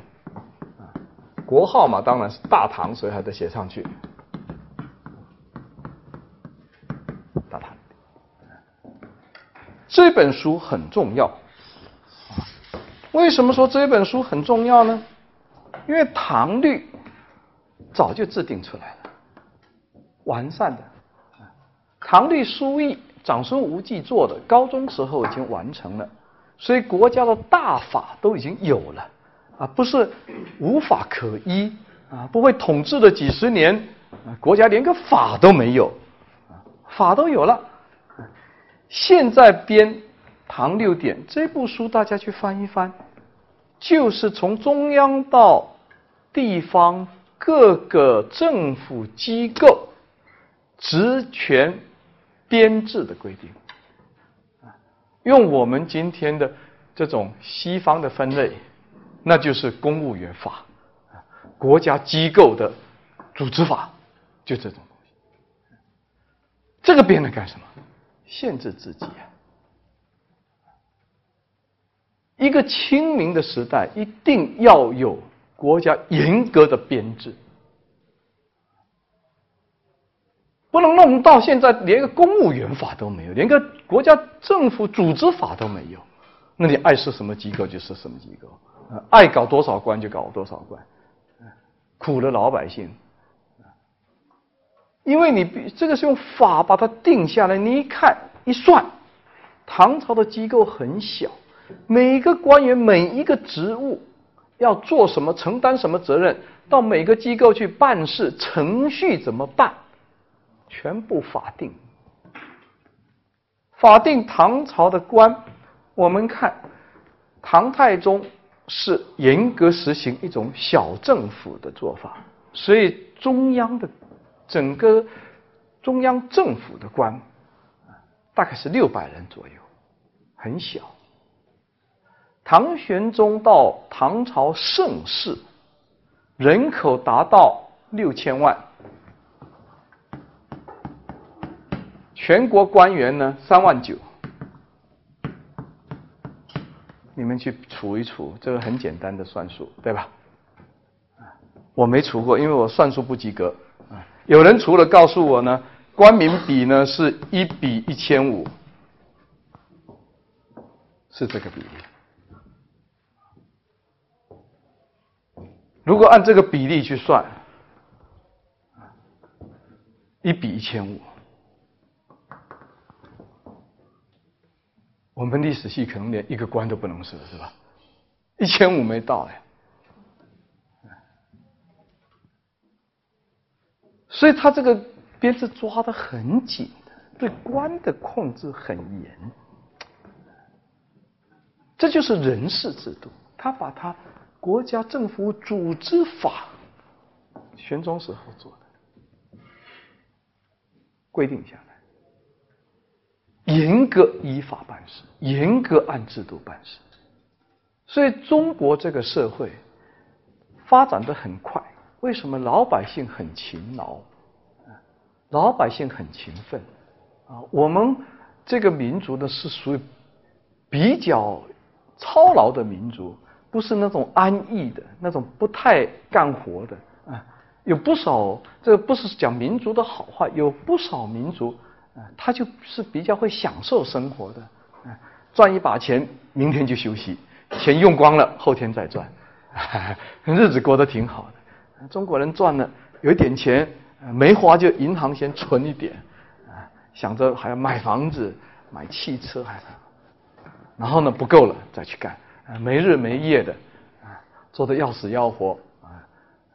国号嘛，当然是大唐，所以还得写上去。大唐这本书很重要，为什么说这本书很重要呢？因为唐律。早就制定出来了，完善的。唐律书议长孙无忌做的，高中时候已经完成了，所以国家的大法都已经有了，啊，不是无法可依啊，不会统治了几十年，啊国家连个法都没有，啊法都有了。现在编《唐六典》这部书，大家去翻一翻，就是从中央到地方。各个政府机构职权编制的规定，用我们今天的这种西方的分类，那就是公务员法，国家机构的组织法，就这种东西。这个编来干什么？限制自己啊！一个清明的时代，一定要有。国家严格的编制，不能弄到现在连个公务员法都没有，连个国家政府组织法都没有。那你爱是什么机构就是什么机构，爱搞多少官就搞多少官，苦了老百姓。因为你这个是用法把它定下来，你一看一算，唐朝的机构很小，每个官员每一个职务。要做什么，承担什么责任，到每个机构去办事，程序怎么办，全部法定。法定唐朝的官，我们看唐太宗是严格实行一种小政府的做法，所以中央的整个中央政府的官大概是六百人左右，很小。唐玄宗到唐朝盛世，人口达到六千万，全国官员呢三万九，你们去除一除，这个很简单的算术，对吧？我没除过，因为我算术不及格。有人除了告诉我呢，官民比呢是一比一千五，是这个比例。如果按这个比例去算，一比一千五，我们历史系可能连一个官都不能设，是吧？一千五没到哎，所以他这个编制抓的很紧，对官的控制很严，这就是人事制度，他把他。国家政府组织法，玄宗时候做的，规定下，严格依法办事，严格按制度办事。所以中国这个社会发展的很快，为什么老百姓很勤劳？老百姓很勤奋啊！我们这个民族呢，是属于比较操劳的民族。不是那种安逸的，那种不太干活的啊，有不少这个不是讲民族的好坏，有不少民族啊，他就是比较会享受生活的啊，赚一把钱，明天就休息，钱用光了，后天再赚，日子过得挺好的。中国人赚了有一点钱没花，就银行先存一点啊，想着还要买房子、买汽车，还然后呢不够了再去干。啊，没日没夜的，啊，做的要死要活，啊，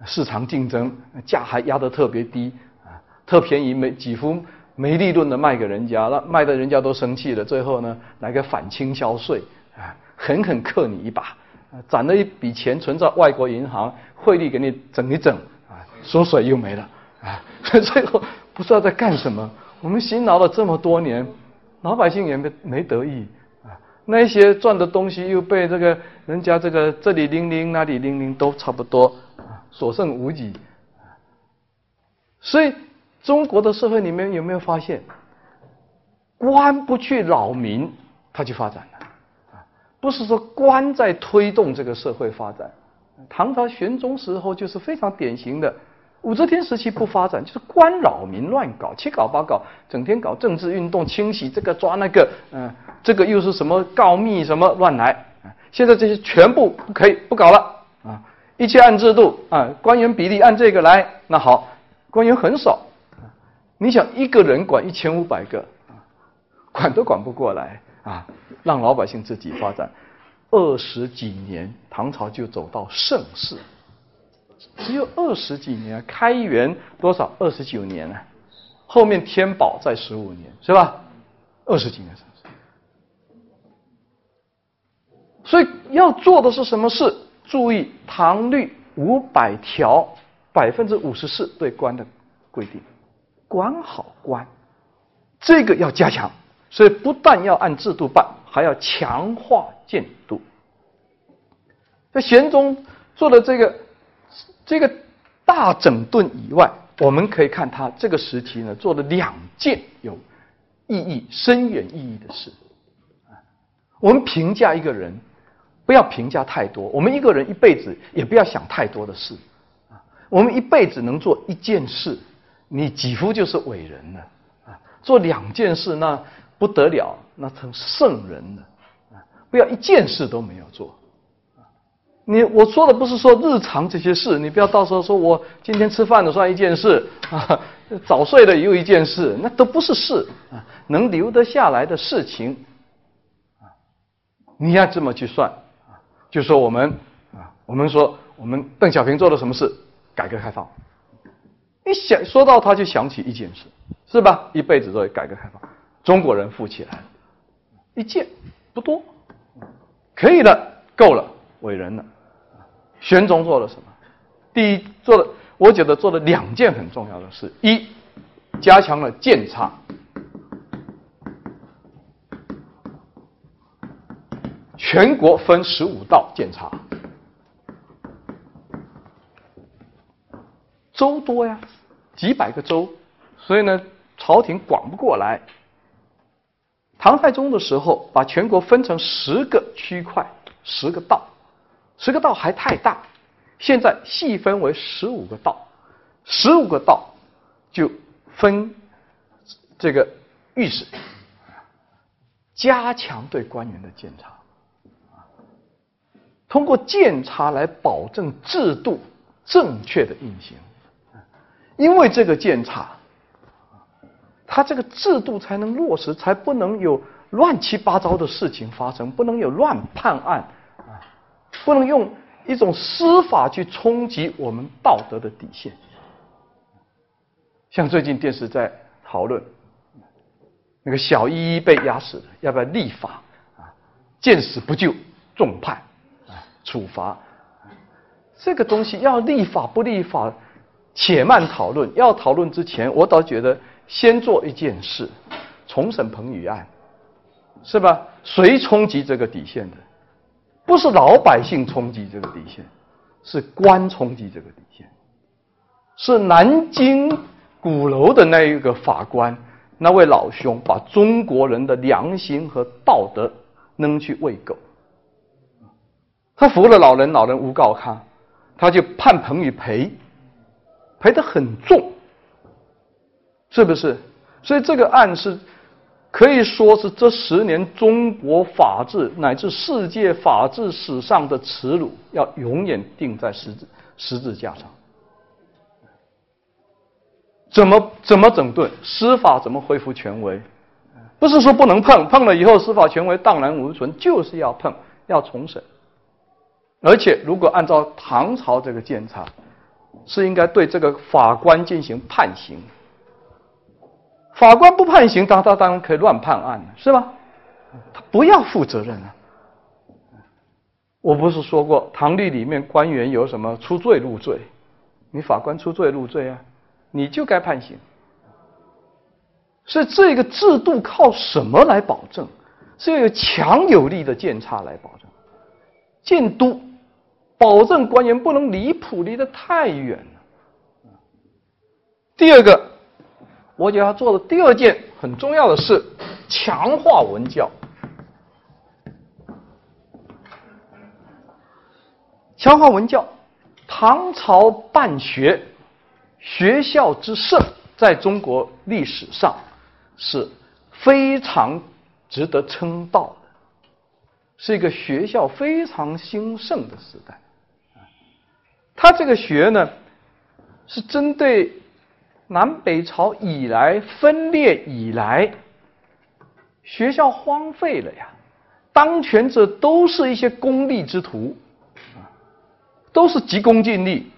市场竞争，价还压得特别低，啊，特便宜，没几乎没利润的卖给人家，那卖的人家都生气了，最后呢，来个反倾销税，啊，狠狠克你一把，攒了一笔钱存在外国银行，汇率给你整一整，啊，缩水又没了，啊，所 以最后不知道在干什么。我们辛劳了这么多年，老百姓也没没得意，啊，那些赚的东西又被这个人家这个这里零零那里零零都差不多，啊，所剩无几。所以中国的社会里面有没有发现，官不去扰民，它就发展了。不是说官在推动这个社会发展，唐朝玄宗时候就是非常典型的。武则天时期不发展，就是官扰民乱搞，七搞八搞，整天搞政治运动，清洗这个抓那个，嗯，这个又是什么告密什么乱来。现在这些全部可以不搞了啊，一切按制度啊，官员比例按这个来。那好，官员很少，你想一个人管一千五百个，管都管不过来。啊，让老百姓自己发展，二十几年，唐朝就走到盛世。只有二十几年，开元多少？二十九年啊，后面天宝在十五年，是吧？二十几年。所以要做的是什么事？注意唐律五百条，百分之五十四对官的规定，管好官，这个要加强。所以不但要按制度办，还要强化监督。在玄宗做的这个这个大整顿以外，我们可以看他这个时期呢做了两件有意义、深远意义的事。我们评价一个人，不要评价太多。我们一个人一辈子也不要想太多的事。我们一辈子能做一件事，你几乎就是伟人了。啊，做两件事那。不得了，那成圣人了啊！不要一件事都没有做你我说的不是说日常这些事，你不要到时候说我今天吃饭的算一件事啊，早睡的又一件事，那都不是事啊。能留得下来的事情啊，你要这么去算啊。就说我们啊，我们说我们邓小平做了什么事？改革开放。一想说到他就想起一件事，是吧？一辈子都改革开放。中国人富起来了，一件不多，可以了，够了，伟人了。玄宗做了什么？第一，做了，我觉得做了两件很重要的事：一，加强了监察，全国分十五道监察，州多呀，几百个州，所以呢，朝廷管不过来。唐太宗的时候，把全国分成十个区块、十个道，十个道还太大，现在细分为十五个道，十五个道就分这个御史，加强对官员的监察，通过监察来保证制度正确的运行，因为这个监察。他这个制度才能落实，才不能有乱七八糟的事情发生，不能有乱判案啊，不能用一种司法去冲击我们道德的底线。像最近电视在讨论那个小依依被压死了，要不要立法啊？见死不救，重判啊，处罚。这个东西要立法不立法，且慢讨论。要讨论之前，我倒觉得。先做一件事，重审彭宇案，是吧？谁冲击这个底线的？不是老百姓冲击这个底线，是官冲击这个底线。是南京鼓楼的那一个法官，那位老兄把中国人的良心和道德扔去喂狗。他服了老人，老人诬告他，他就判彭宇赔，赔的很重。是不是？所以这个案是可以说是这十年中国法治乃至世界法治史上的耻辱，要永远钉在十字十字架上。怎么怎么整顿司法？怎么恢复权威？不是说不能碰，碰了以后司法权威荡然无存，就是要碰，要重审。而且如果按照唐朝这个监察，是应该对这个法官进行判刑。法官不判刑，他他当然可以乱判案，是吧？他不要负责任啊！我不是说过唐律里面官员有什么出罪入罪？你法官出罪入罪啊，你就该判刑。所以这个制度靠什么来保证？是要有强有力的监察来保证，监督，保证官员不能离谱离得太远了。第二个，我就要做的第二件很重要的事，强化文教。强化文教，唐朝办学，学校之盛，在中国历史上是非常值得称道的，是一个学校非常兴盛的时代。他这个学呢，是针对南北朝以来分裂以来，学校荒废了呀，当权者都是一些功利之徒。都是急功近利，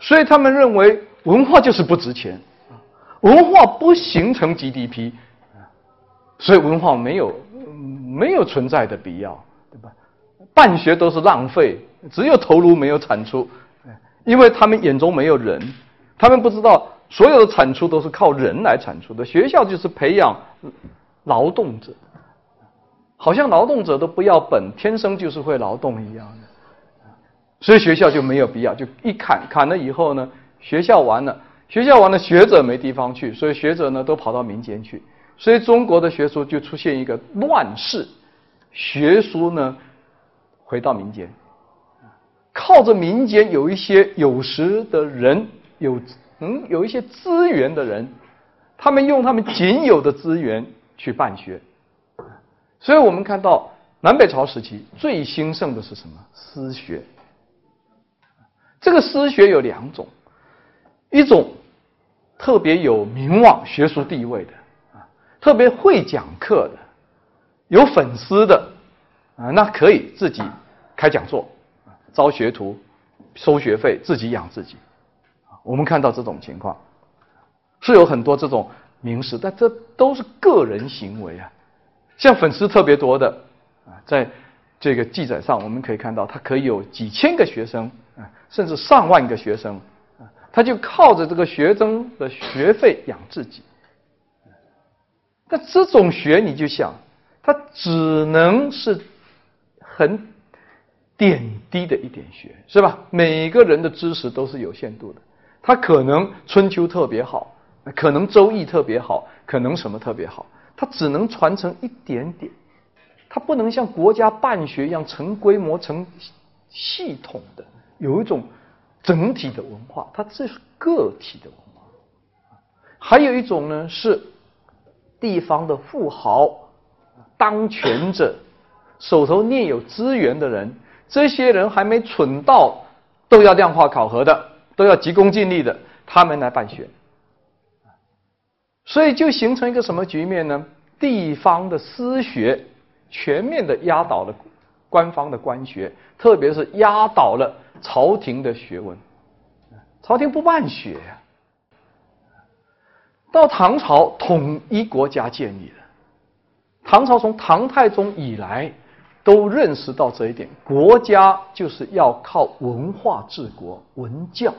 所以他们认为文化就是不值钱，文化不形成 GDP，所以文化没有没有存在的必要，对吧？办学都是浪费，只有头颅没有产出，因为他们眼中没有人，他们不知道所有的产出都是靠人来产出的。学校就是培养劳动者，好像劳动者都不要本，天生就是会劳动一样的。所以学校就没有必要，就一砍砍了以后呢，学校完了，学校完了，学者没地方去，所以学者呢都跑到民间去，所以中国的学术就出现一个乱世，学术呢回到民间，靠着民间有一些有识的人，有嗯有一些资源的人，他们用他们仅有的资源去办学，所以我们看到南北朝时期最兴盛的是什么？私学。这个私学有两种，一种特别有名望、学术地位的啊，特别会讲课的，有粉丝的啊，那可以自己开讲座，招学徒，收学费，自己养自己。我们看到这种情况是有很多这种名师，但这都是个人行为啊。像粉丝特别多的啊，在这个记载上我们可以看到，他可以有几千个学生。啊，甚至上万个学生，啊，他就靠着这个学生的学费养自己。那这种学，你就想，他只能是很点滴的一点学，是吧？每个人的知识都是有限度的，他可能春秋特别好，可能周易特别好，可能什么特别好，他只能传承一点点，他不能像国家办学一样成规模、成系统的。有一种整体的文化，它这是个体的文化；还有一种呢，是地方的富豪、当权者手头捏有资源的人，这些人还没蠢到都要量化考核的，都要急功近利的，他们来办学，所以就形成一个什么局面呢？地方的私学全面的压倒了官方的官学，特别是压倒了。朝廷的学问，朝廷不办学呀。到唐朝统一国家建立了，唐朝从唐太宗以来都认识到这一点，国家就是要靠文化治国，文教，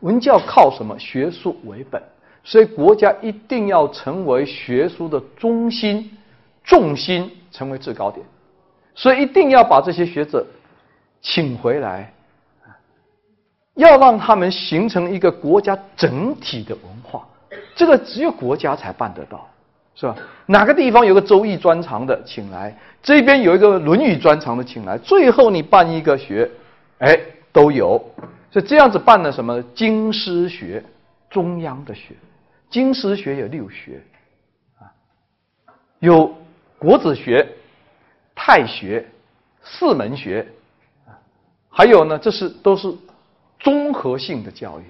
文教靠什么？学术为本，所以国家一定要成为学术的中心、重心，成为制高点，所以一定要把这些学者请回来。要让他们形成一个国家整体的文化，这个只有国家才办得到，是吧？哪个地方有个周易专长的，请来；这边有一个论语专长的，请来。最后你办一个学，哎，都有。所以这样子办了什么？经师学，中央的学。经师学有六学，啊，有国子学、太学、四门学，还有呢，这是都是。综合性的教育，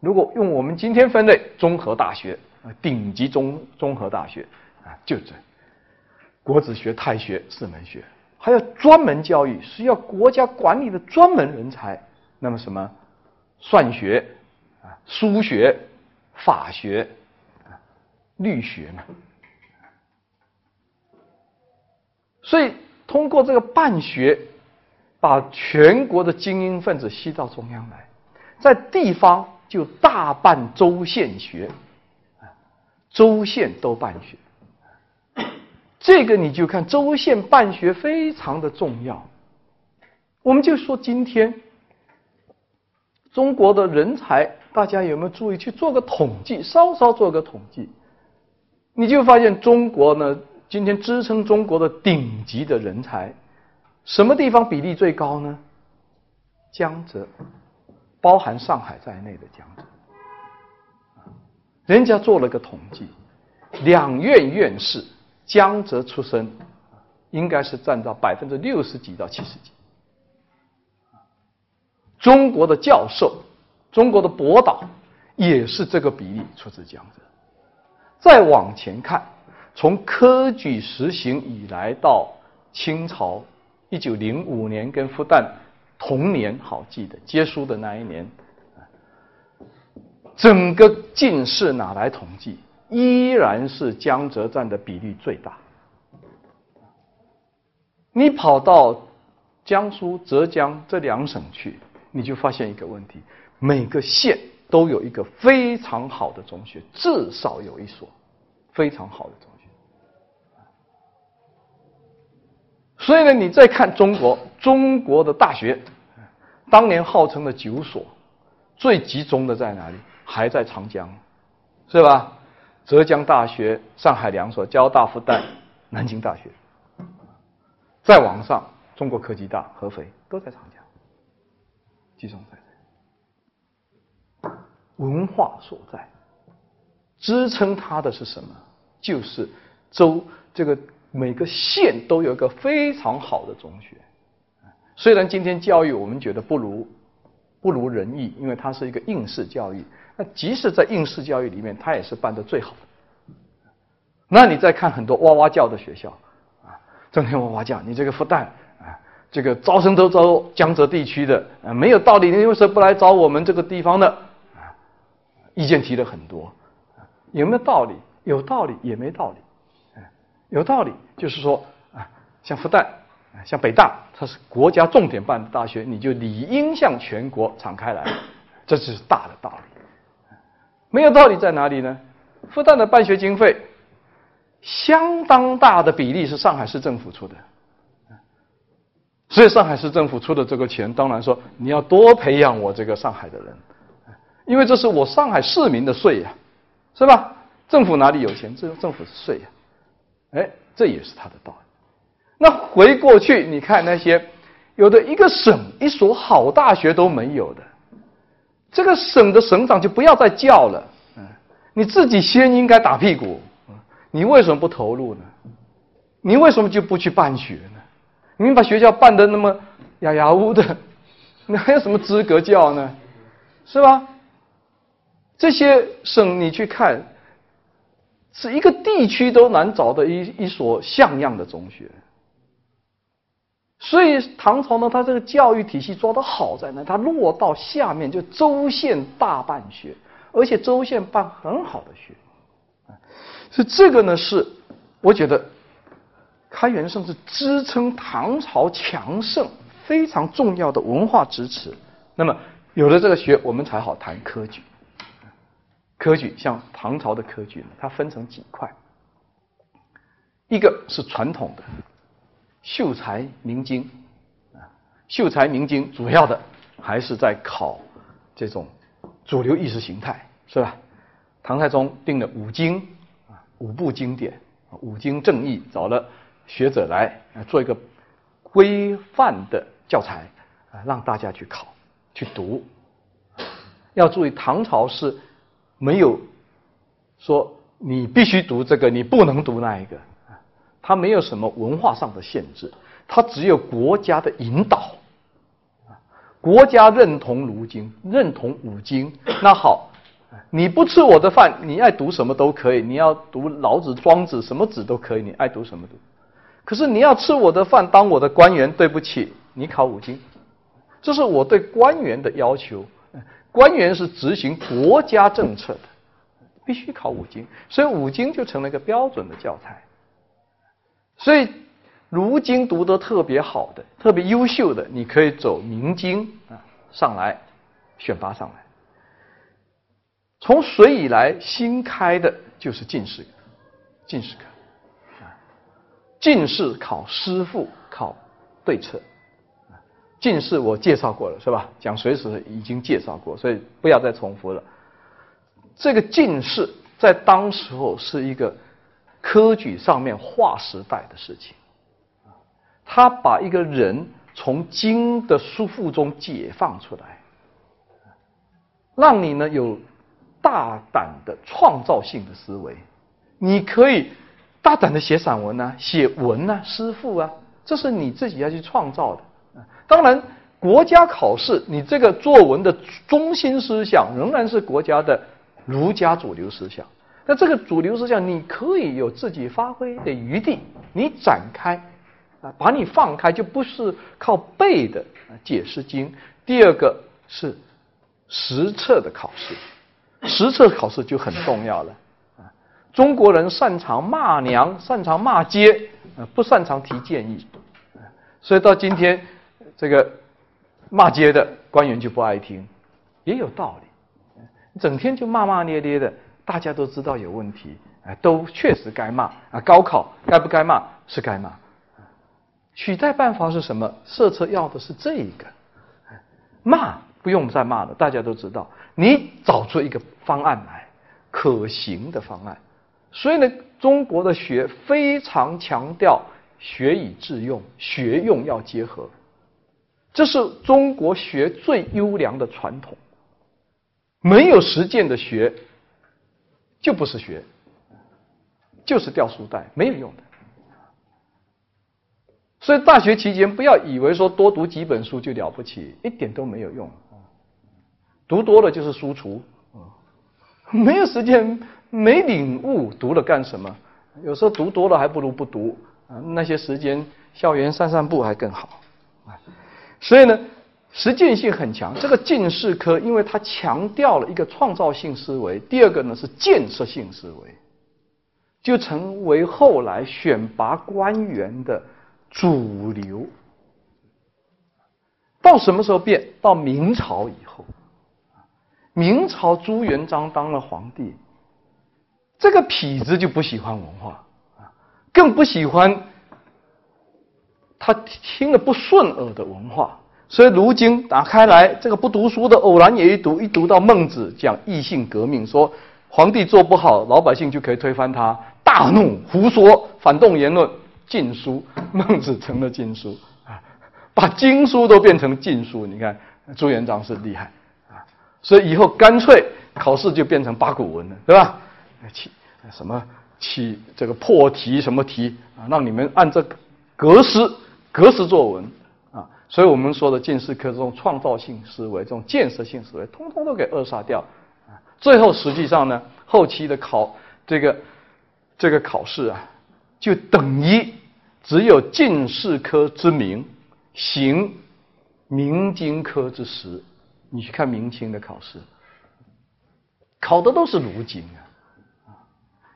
如果用我们今天分类，综合大学顶级综综合大学啊，就这国子学、太学四门学，还有专门教育，需要国家管理的专门人才。那么什么算学啊、书学、法学啊、律学呢？所以通过这个办学。把全国的精英分子吸到中央来，在地方就大办州县学，州县都办学。这个你就看州县办学非常的重要。我们就说今天中国的人才，大家有没有注意去做个统计？稍稍做个统计，你就发现中国呢，今天支撑中国的顶级的人才。什么地方比例最高呢？江浙，包含上海在内的江浙。人家做了个统计，两院院士江浙出身，应该是占到百分之六十几到七十几。中国的教授，中国的博导，也是这个比例出自江浙。再往前看，从科举实行以来到清朝。一九零五年跟复旦同年，好记得接书的那一年，整个进士哪来统计，依然是江浙占的比例最大。你跑到江苏、浙江这两省去，你就发现一个问题：每个县都有一个非常好的中学，至少有一所非常好的中学。所以呢，你再看中国，中国的大学，当年号称的九所，最集中的在哪里？还在长江，是吧？浙江大学、上海两所，交大、复旦、南京大学。再往上，中国科技大、合肥都在长江，集中在这。文化所在，支撑它的是什么？就是州这个。每个县都有一个非常好的中学，虽然今天教育我们觉得不如不如人意，因为它是一个应试教育。那即使在应试教育里面，它也是办的最好的。那你再看很多哇哇叫的学校啊，整天哇哇叫，你这个复旦啊，这个招生都招江浙地区的啊，没有道理，你为什么不来找我们这个地方的啊？意见提了很多啊，有没有道理？有道理也没道理。有道理，就是说啊，像复旦啊，像北大，它是国家重点办的大学，你就理应向全国敞开来，这就是大的道理。没有道理在哪里呢？复旦的办学经费，相当大的比例是上海市政府出的，所以上海市政府出的这个钱，当然说你要多培养我这个上海的人，因为这是我上海市民的税呀，是吧？政府哪里有钱？这政府是税呀。哎，这也是他的道理。那回过去，你看那些有的一个省一所好大学都没有的，这个省的省长就不要再叫了。嗯，你自己先应该打屁股。你为什么不投入呢？你为什么就不去办学呢？你把学校办的那么哑哑乌的，你还有什么资格叫呢？是吧？这些省你去看。是一个地区都难找的一一所像样的中学，所以唐朝呢，它这个教育体系抓得好在呢，它落到下面就州县大办学，而且州县办很好的学，所以这个呢是我觉得开元盛是支撑唐朝强盛非常重要的文化支持。那么有了这个学，我们才好谈科举。科举像唐朝的科举，它分成几块，一个是传统的秀才明经啊，秀才明经主要的还是在考这种主流意识形态，是吧？唐太宗定了五经啊，五部经典，五经正义，找了学者来做一个规范的教材啊，让大家去考去读。要注意，唐朝是。没有说你必须读这个，你不能读那一个，它没有什么文化上的限制，它只有国家的引导。国家认同儒经，认同五经，那好，你不吃我的饭，你爱读什么都可以，你要读老子、庄子，什么子都可以，你爱读什么读。可是你要吃我的饭，当我的官员，对不起，你考五经，这是我对官员的要求。官员是执行国家政策的，必须考五经，所以五经就成了一个标准的教材。所以儒经读得特别好的、特别优秀的，你可以走明经啊上来，选拔上来。从隋以来新开的就是进士，进士科啊，进士考师傅考对策。进士我介绍过了是吧？讲隋史已经介绍过，所以不要再重复了。这个进士在当时候是一个科举上面划时代的事情，他把一个人从经的束缚中解放出来，让你呢有大胆的创造性的思维，你可以大胆的写散文啊，写文啊，诗赋啊，这是你自己要去创造的。当然，国家考试，你这个作文的中心思想仍然是国家的儒家主流思想。那这个主流思想，你可以有自己发挥的余地，你展开啊，把你放开，就不是靠背的解释经。第二个是实测的考试，实测考试就很重要了啊。中国人擅长骂娘，擅长骂街，不擅长提建议，所以到今天。这个骂街的官员就不爱听，也有道理。整天就骂骂咧咧的，大家都知道有问题，哎，都确实该骂啊。高考该不该骂？是该骂。取代办法是什么？设策要的是这一个，骂不用再骂了，大家都知道。你找出一个方案来，可行的方案。所以呢，中国的学非常强调学以致用，学用要结合。这是中国学最优良的传统，没有实践的学就不是学，就是掉书袋，没有用的。所以大学期间不要以为说多读几本书就了不起，一点都没有用。读多了就是输出，没有时间、没领悟，读了干什么？有时候读多了还不如不读啊！那些时间校园散散步还更好啊。所以呢，实践性很强。这个进士科，因为它强调了一个创造性思维，第二个呢是建设性思维，就成为后来选拔官员的主流。到什么时候变？到明朝以后，明朝朱元璋当了皇帝，这个痞子就不喜欢文化啊，更不喜欢。他听了不顺耳的文化，所以如今打开来，这个不读书的偶然也一读，一读到孟子讲异性革命，说皇帝做不好，老百姓就可以推翻他，大怒，胡说，反动言论，禁书，孟子成了禁书啊，把经书都变成禁书。你看朱元璋是厉害啊，所以以后干脆考试就变成八股文了，对吧？起什么起这个破题什么题啊，让你们按这格式。格式作文，所以我们说的进士科这种创造性思维、这种建设性思维，通通都给扼杀掉啊。最后实际上呢，后期的考这个这个考试啊，就等于只有进士科之名，行明经科之实。你去看明清的考试，考的都是儒经啊。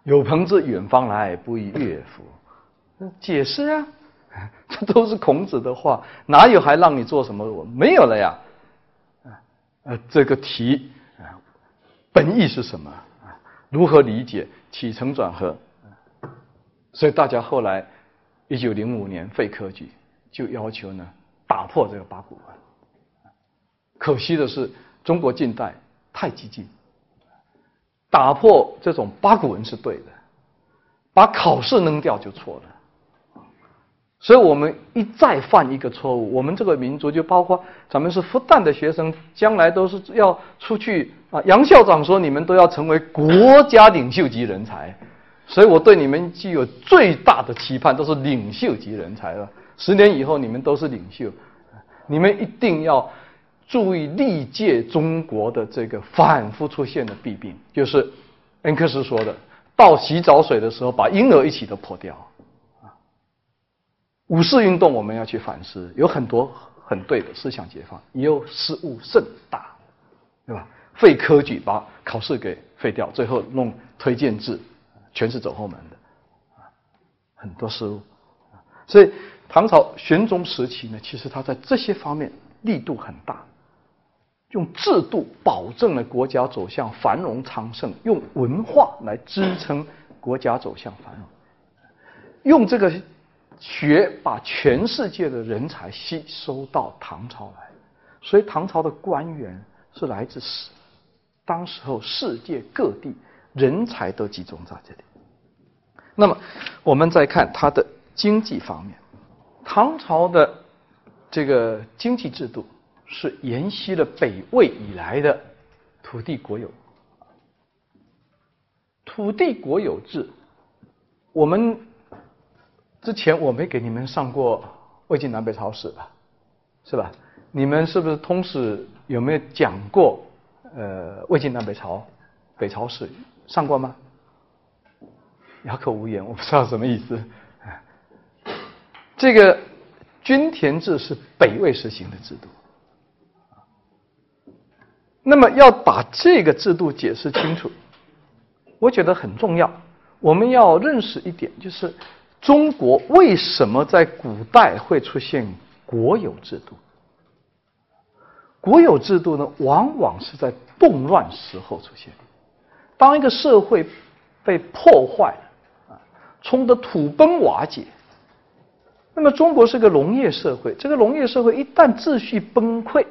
有朋自远方来，不亦乐乎？解释啊。这都是孔子的话，哪有还让你做什么？我没有了呀！啊，呃，这个题啊，本意是什么？如何理解？起承转合？所以大家后来一九零五年废科举，就要求呢打破这个八股文。可惜的是，中国近代太激进，打破这种八股文是对的，把考试扔掉就错了。所以我们一再犯一个错误，我们这个民族就包括咱们是复旦的学生，将来都是要出去啊。杨校长说，你们都要成为国家领袖级人才，所以我对你们具有最大的期盼，都是领袖级人才了。十年以后，你们都是领袖，你们一定要注意历届中国的这个反复出现的弊病，就是恩克斯说的，倒洗澡水的时候，把婴儿一起都泼掉。五四运动，我们要去反思，有很多很对的思想解放，也有失误甚大，对吧？废科举，把考试给废掉，最后弄推荐制，全是走后门的，很多失误。所以唐朝玄宗时期呢，其实他在这些方面力度很大，用制度保证了国家走向繁荣昌盛，用文化来支撑国家走向繁荣，用这个学把全世界的人才吸收到唐朝来，所以唐朝的官员是来自世当时候世界各地人才都集中在这里。那么我们再看它的经济方面，唐朝的这个经济制度是沿袭了北魏以来的土地国有。土地国有制，我们之前我没给你们上过魏晋南北朝史吧？是吧？你们是不是通史有没有讲过呃魏晋南北朝北朝史上过吗？哑口无言，我不知道什么意思。这个均田制是北魏实行的制度，那么要把这个制度解释清楚，我觉得很重要。我们要认识一点，就是中国为什么在古代会出现国有制度？国有制度呢，往往是在动乱时候出现。当一个社会被破坏了。冲得土崩瓦解。那么，中国是个农业社会，这个农业社会一旦秩序崩溃，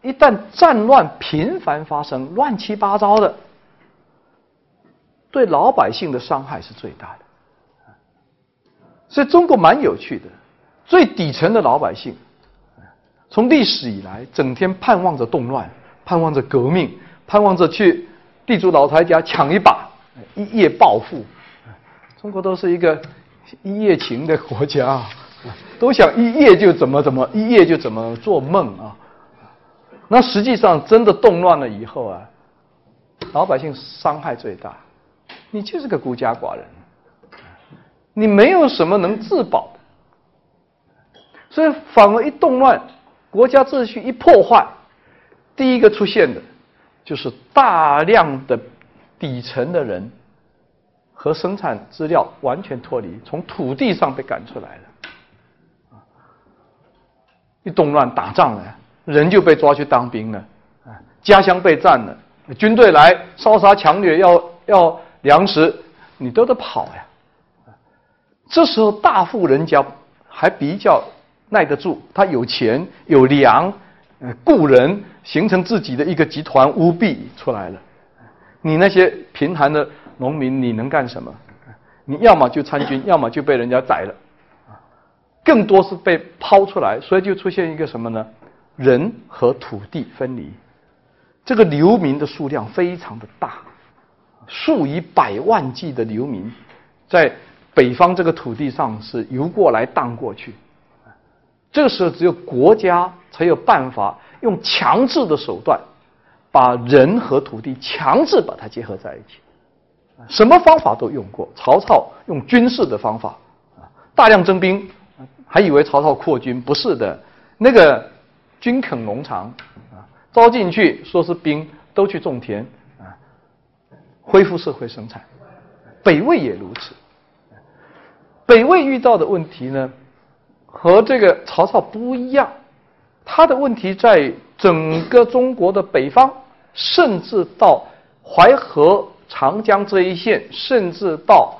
一旦战乱频繁发生，乱七八糟的，对老百姓的伤害是最大的。所以，中国蛮有趣的，最底层的老百姓，从历史以来，整天盼望着动乱，盼望着革命，盼望着去地主老财家抢一把，一夜暴富。中国都是一个一夜情的国家，都想一夜就怎么怎么，一夜就怎么做梦啊。那实际上真的动乱了以后啊，老百姓伤害最大，你就是个孤家寡人，你没有什么能自保的，所以反而一动乱，国家秩序一破坏，第一个出现的就是大量的底层的人。和生产资料完全脱离，从土地上被赶出来了。一动乱打仗了，人就被抓去当兵了，啊，家乡被占了，军队来烧杀抢掠，要要粮食，你都得跑呀。这时候大富人家还比较耐得住，他有钱有粮，雇人形成自己的一个集团乌弊出来了。你那些贫寒的。农民，你能干什么？你要么就参军，要么就被人家宰了，更多是被抛出来，所以就出现一个什么呢？人和土地分离，这个流民的数量非常的大，数以百万计的流民在北方这个土地上是游过来荡过去，这个时候只有国家才有办法用强制的手段，把人和土地强制把它结合在一起。什么方法都用过，曹操用军事的方法，大量征兵，还以为曹操扩军，不是的，那个军垦农场，啊，招进去说是兵，都去种田，啊，恢复社会生产。北魏也如此，北魏遇到的问题呢，和这个曹操不一样，他的问题在整个中国的北方，甚至到淮河。长江这一线，甚至到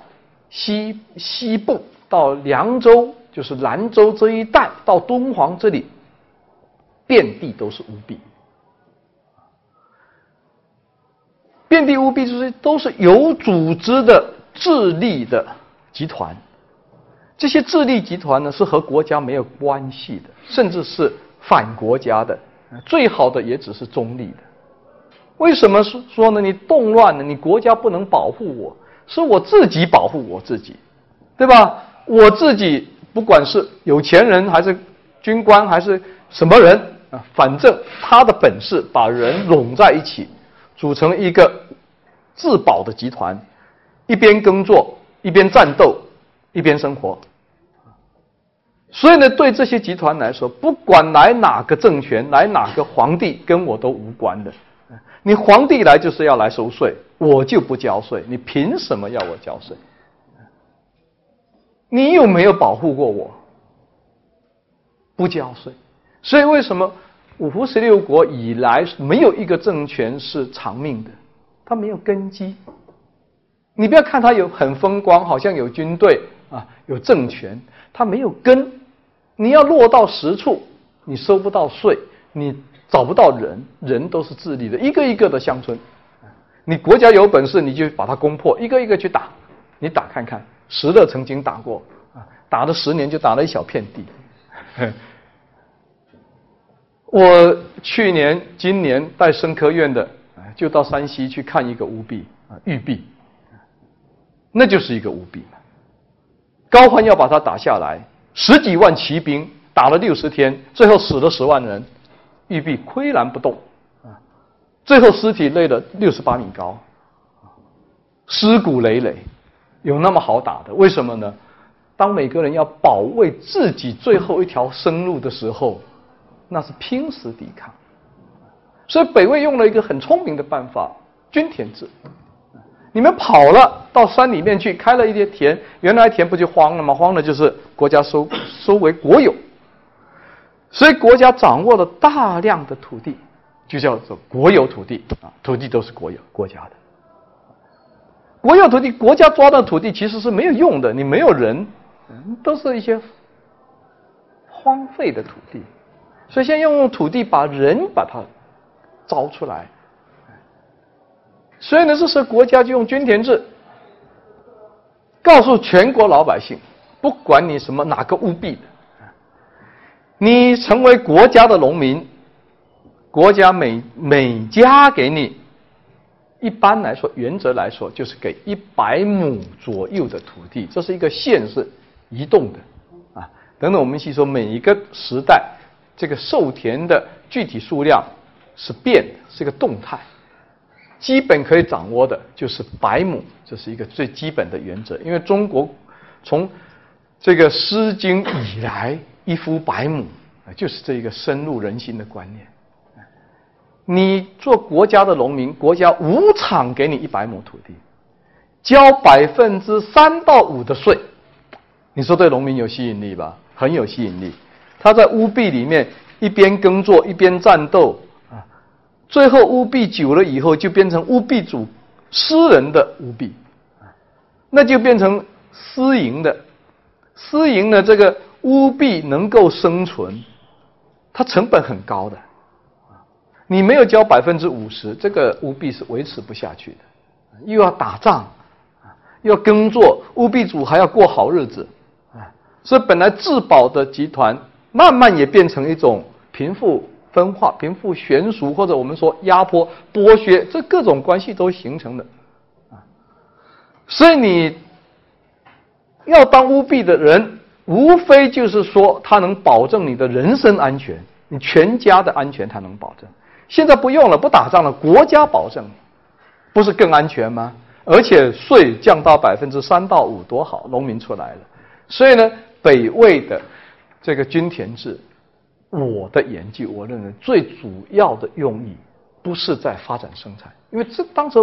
西西部，到凉州，就是兰州这一带，到敦煌这里，遍地都是乌币，遍地乌币就是都是有组织的智力的集团。这些智利集团呢，是和国家没有关系的，甚至是反国家的，最好的也只是中立的。为什么说说呢？你动乱了，你国家不能保护我，是我自己保护我自己，对吧？我自己不管是有钱人还是军官还是什么人啊，反正他的本事把人拢在一起，组成一个自保的集团，一边耕作一边战斗一边生活。所以呢，对这些集团来说，不管来哪个政权，来哪个皇帝，跟我都无关的。你皇帝来就是要来收税，我就不交税。你凭什么要我交税？你有没有保护过我？不交税。所以为什么五胡十六国以来没有一个政权是长命的？它没有根基。你不要看它有很风光，好像有军队啊，有政权，它没有根。你要落到实处，你收不到税，你找不到人，人都是自立的，一个一个的乡村。你国家有本事，你就把它攻破，一个一个去打。你打看看，石勒曾经打过啊，打了十年就打了一小片地。我去年、今年带生科院的，就到山西去看一个乌壁啊，玉壁，那就是一个乌壁。高欢要把它打下来，十几万骑兵打了六十天，最后死了十万人，玉壁岿然不动。啊最后尸体累了六十八米高，尸骨累累，有那么好打的？为什么呢？当每个人要保卫自己最后一条生路的时候，那是拼死抵抗。所以北魏用了一个很聪明的办法——均田制。你们跑了到山里面去开了一些田，原来田不就荒了吗？荒了就是国家收收为国有，所以国家掌握了大量的土地。就叫做国有土地啊，土地都是国有国家的。国有土地，国家抓到土地其实是没有用的，你没有人，都是一些荒废的土地。所以，先用土地把人把它招出来。所以呢，这时候国家就用均田制，告诉全国老百姓，不管你什么哪个务必的，你成为国家的农民。国家每每家给你，一般来说，原则来说就是给一百亩左右的土地，这是一个线是移动的，啊，等等，我们细说每一个时代这个授田的具体数量是变的，是个动态，基本可以掌握的就是百亩，这是一个最基本的原则，因为中国从这个《诗经》以来，一夫百亩啊，就是这一个深入人心的观念。你做国家的农民，国家无偿给你一百亩土地，交百分之三到五的税，你说对农民有吸引力吧？很有吸引力。他在乌壁里面一边耕作一边战斗，最后乌壁久了以后就变成乌壁主私人的乌壁啊，那就变成私营的，私营的这个乌壁能够生存，它成本很高的。你没有交百分之五十，这个务必是维持不下去的，又要打仗，又要耕作，务必主还要过好日子，啊，所以本来自保的集团，慢慢也变成一种贫富分化、贫富悬殊，或者我们说压迫、剥削，这各种关系都形成的，啊，所以你要当务必的人，无非就是说他能保证你的人身安全，你全家的安全他能保证。现在不用了，不打仗了，国家保证，不是更安全吗？而且税降到百分之三到五，多好，农民出来了。所以呢，北魏的这个均田制，我的研究，我认为最主要的用意不是在发展生产，因为这当时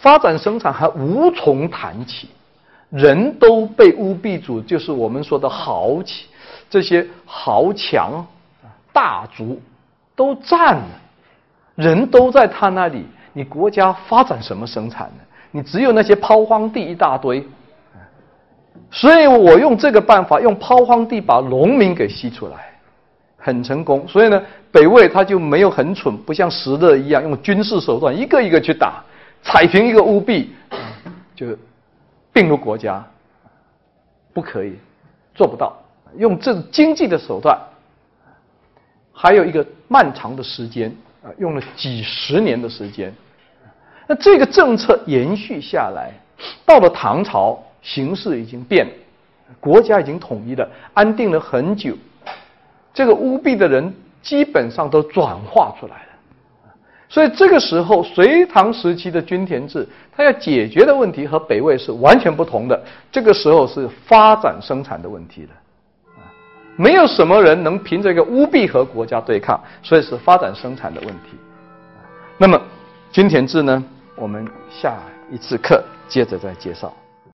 发展生产还无从谈起，人都被乌必主，就是我们说的豪气，这些豪强大族。都占了，人都在他那里，你国家发展什么生产呢？你只有那些抛荒地一大堆，所以我用这个办法，用抛荒地把农民给吸出来，很成功。所以呢，北魏他就没有很蠢，不像石勒一样用军事手段一个一个去打，踩平一个乌壁就并入国家，不可以，做不到，用这经济的手段。还有一个漫长的时间啊，用了几十年的时间。那这个政策延续下来，到了唐朝，形势已经变了，国家已经统一了，安定了很久。这个务必的人基本上都转化出来了。所以这个时候，隋唐时期的均田制，它要解决的问题和北魏是完全不同的。这个时候是发展生产的问题了。没有什么人能凭这个乌币和国家对抗，所以是发展生产的问题。那么均田制呢？我们下一次课接着再介绍。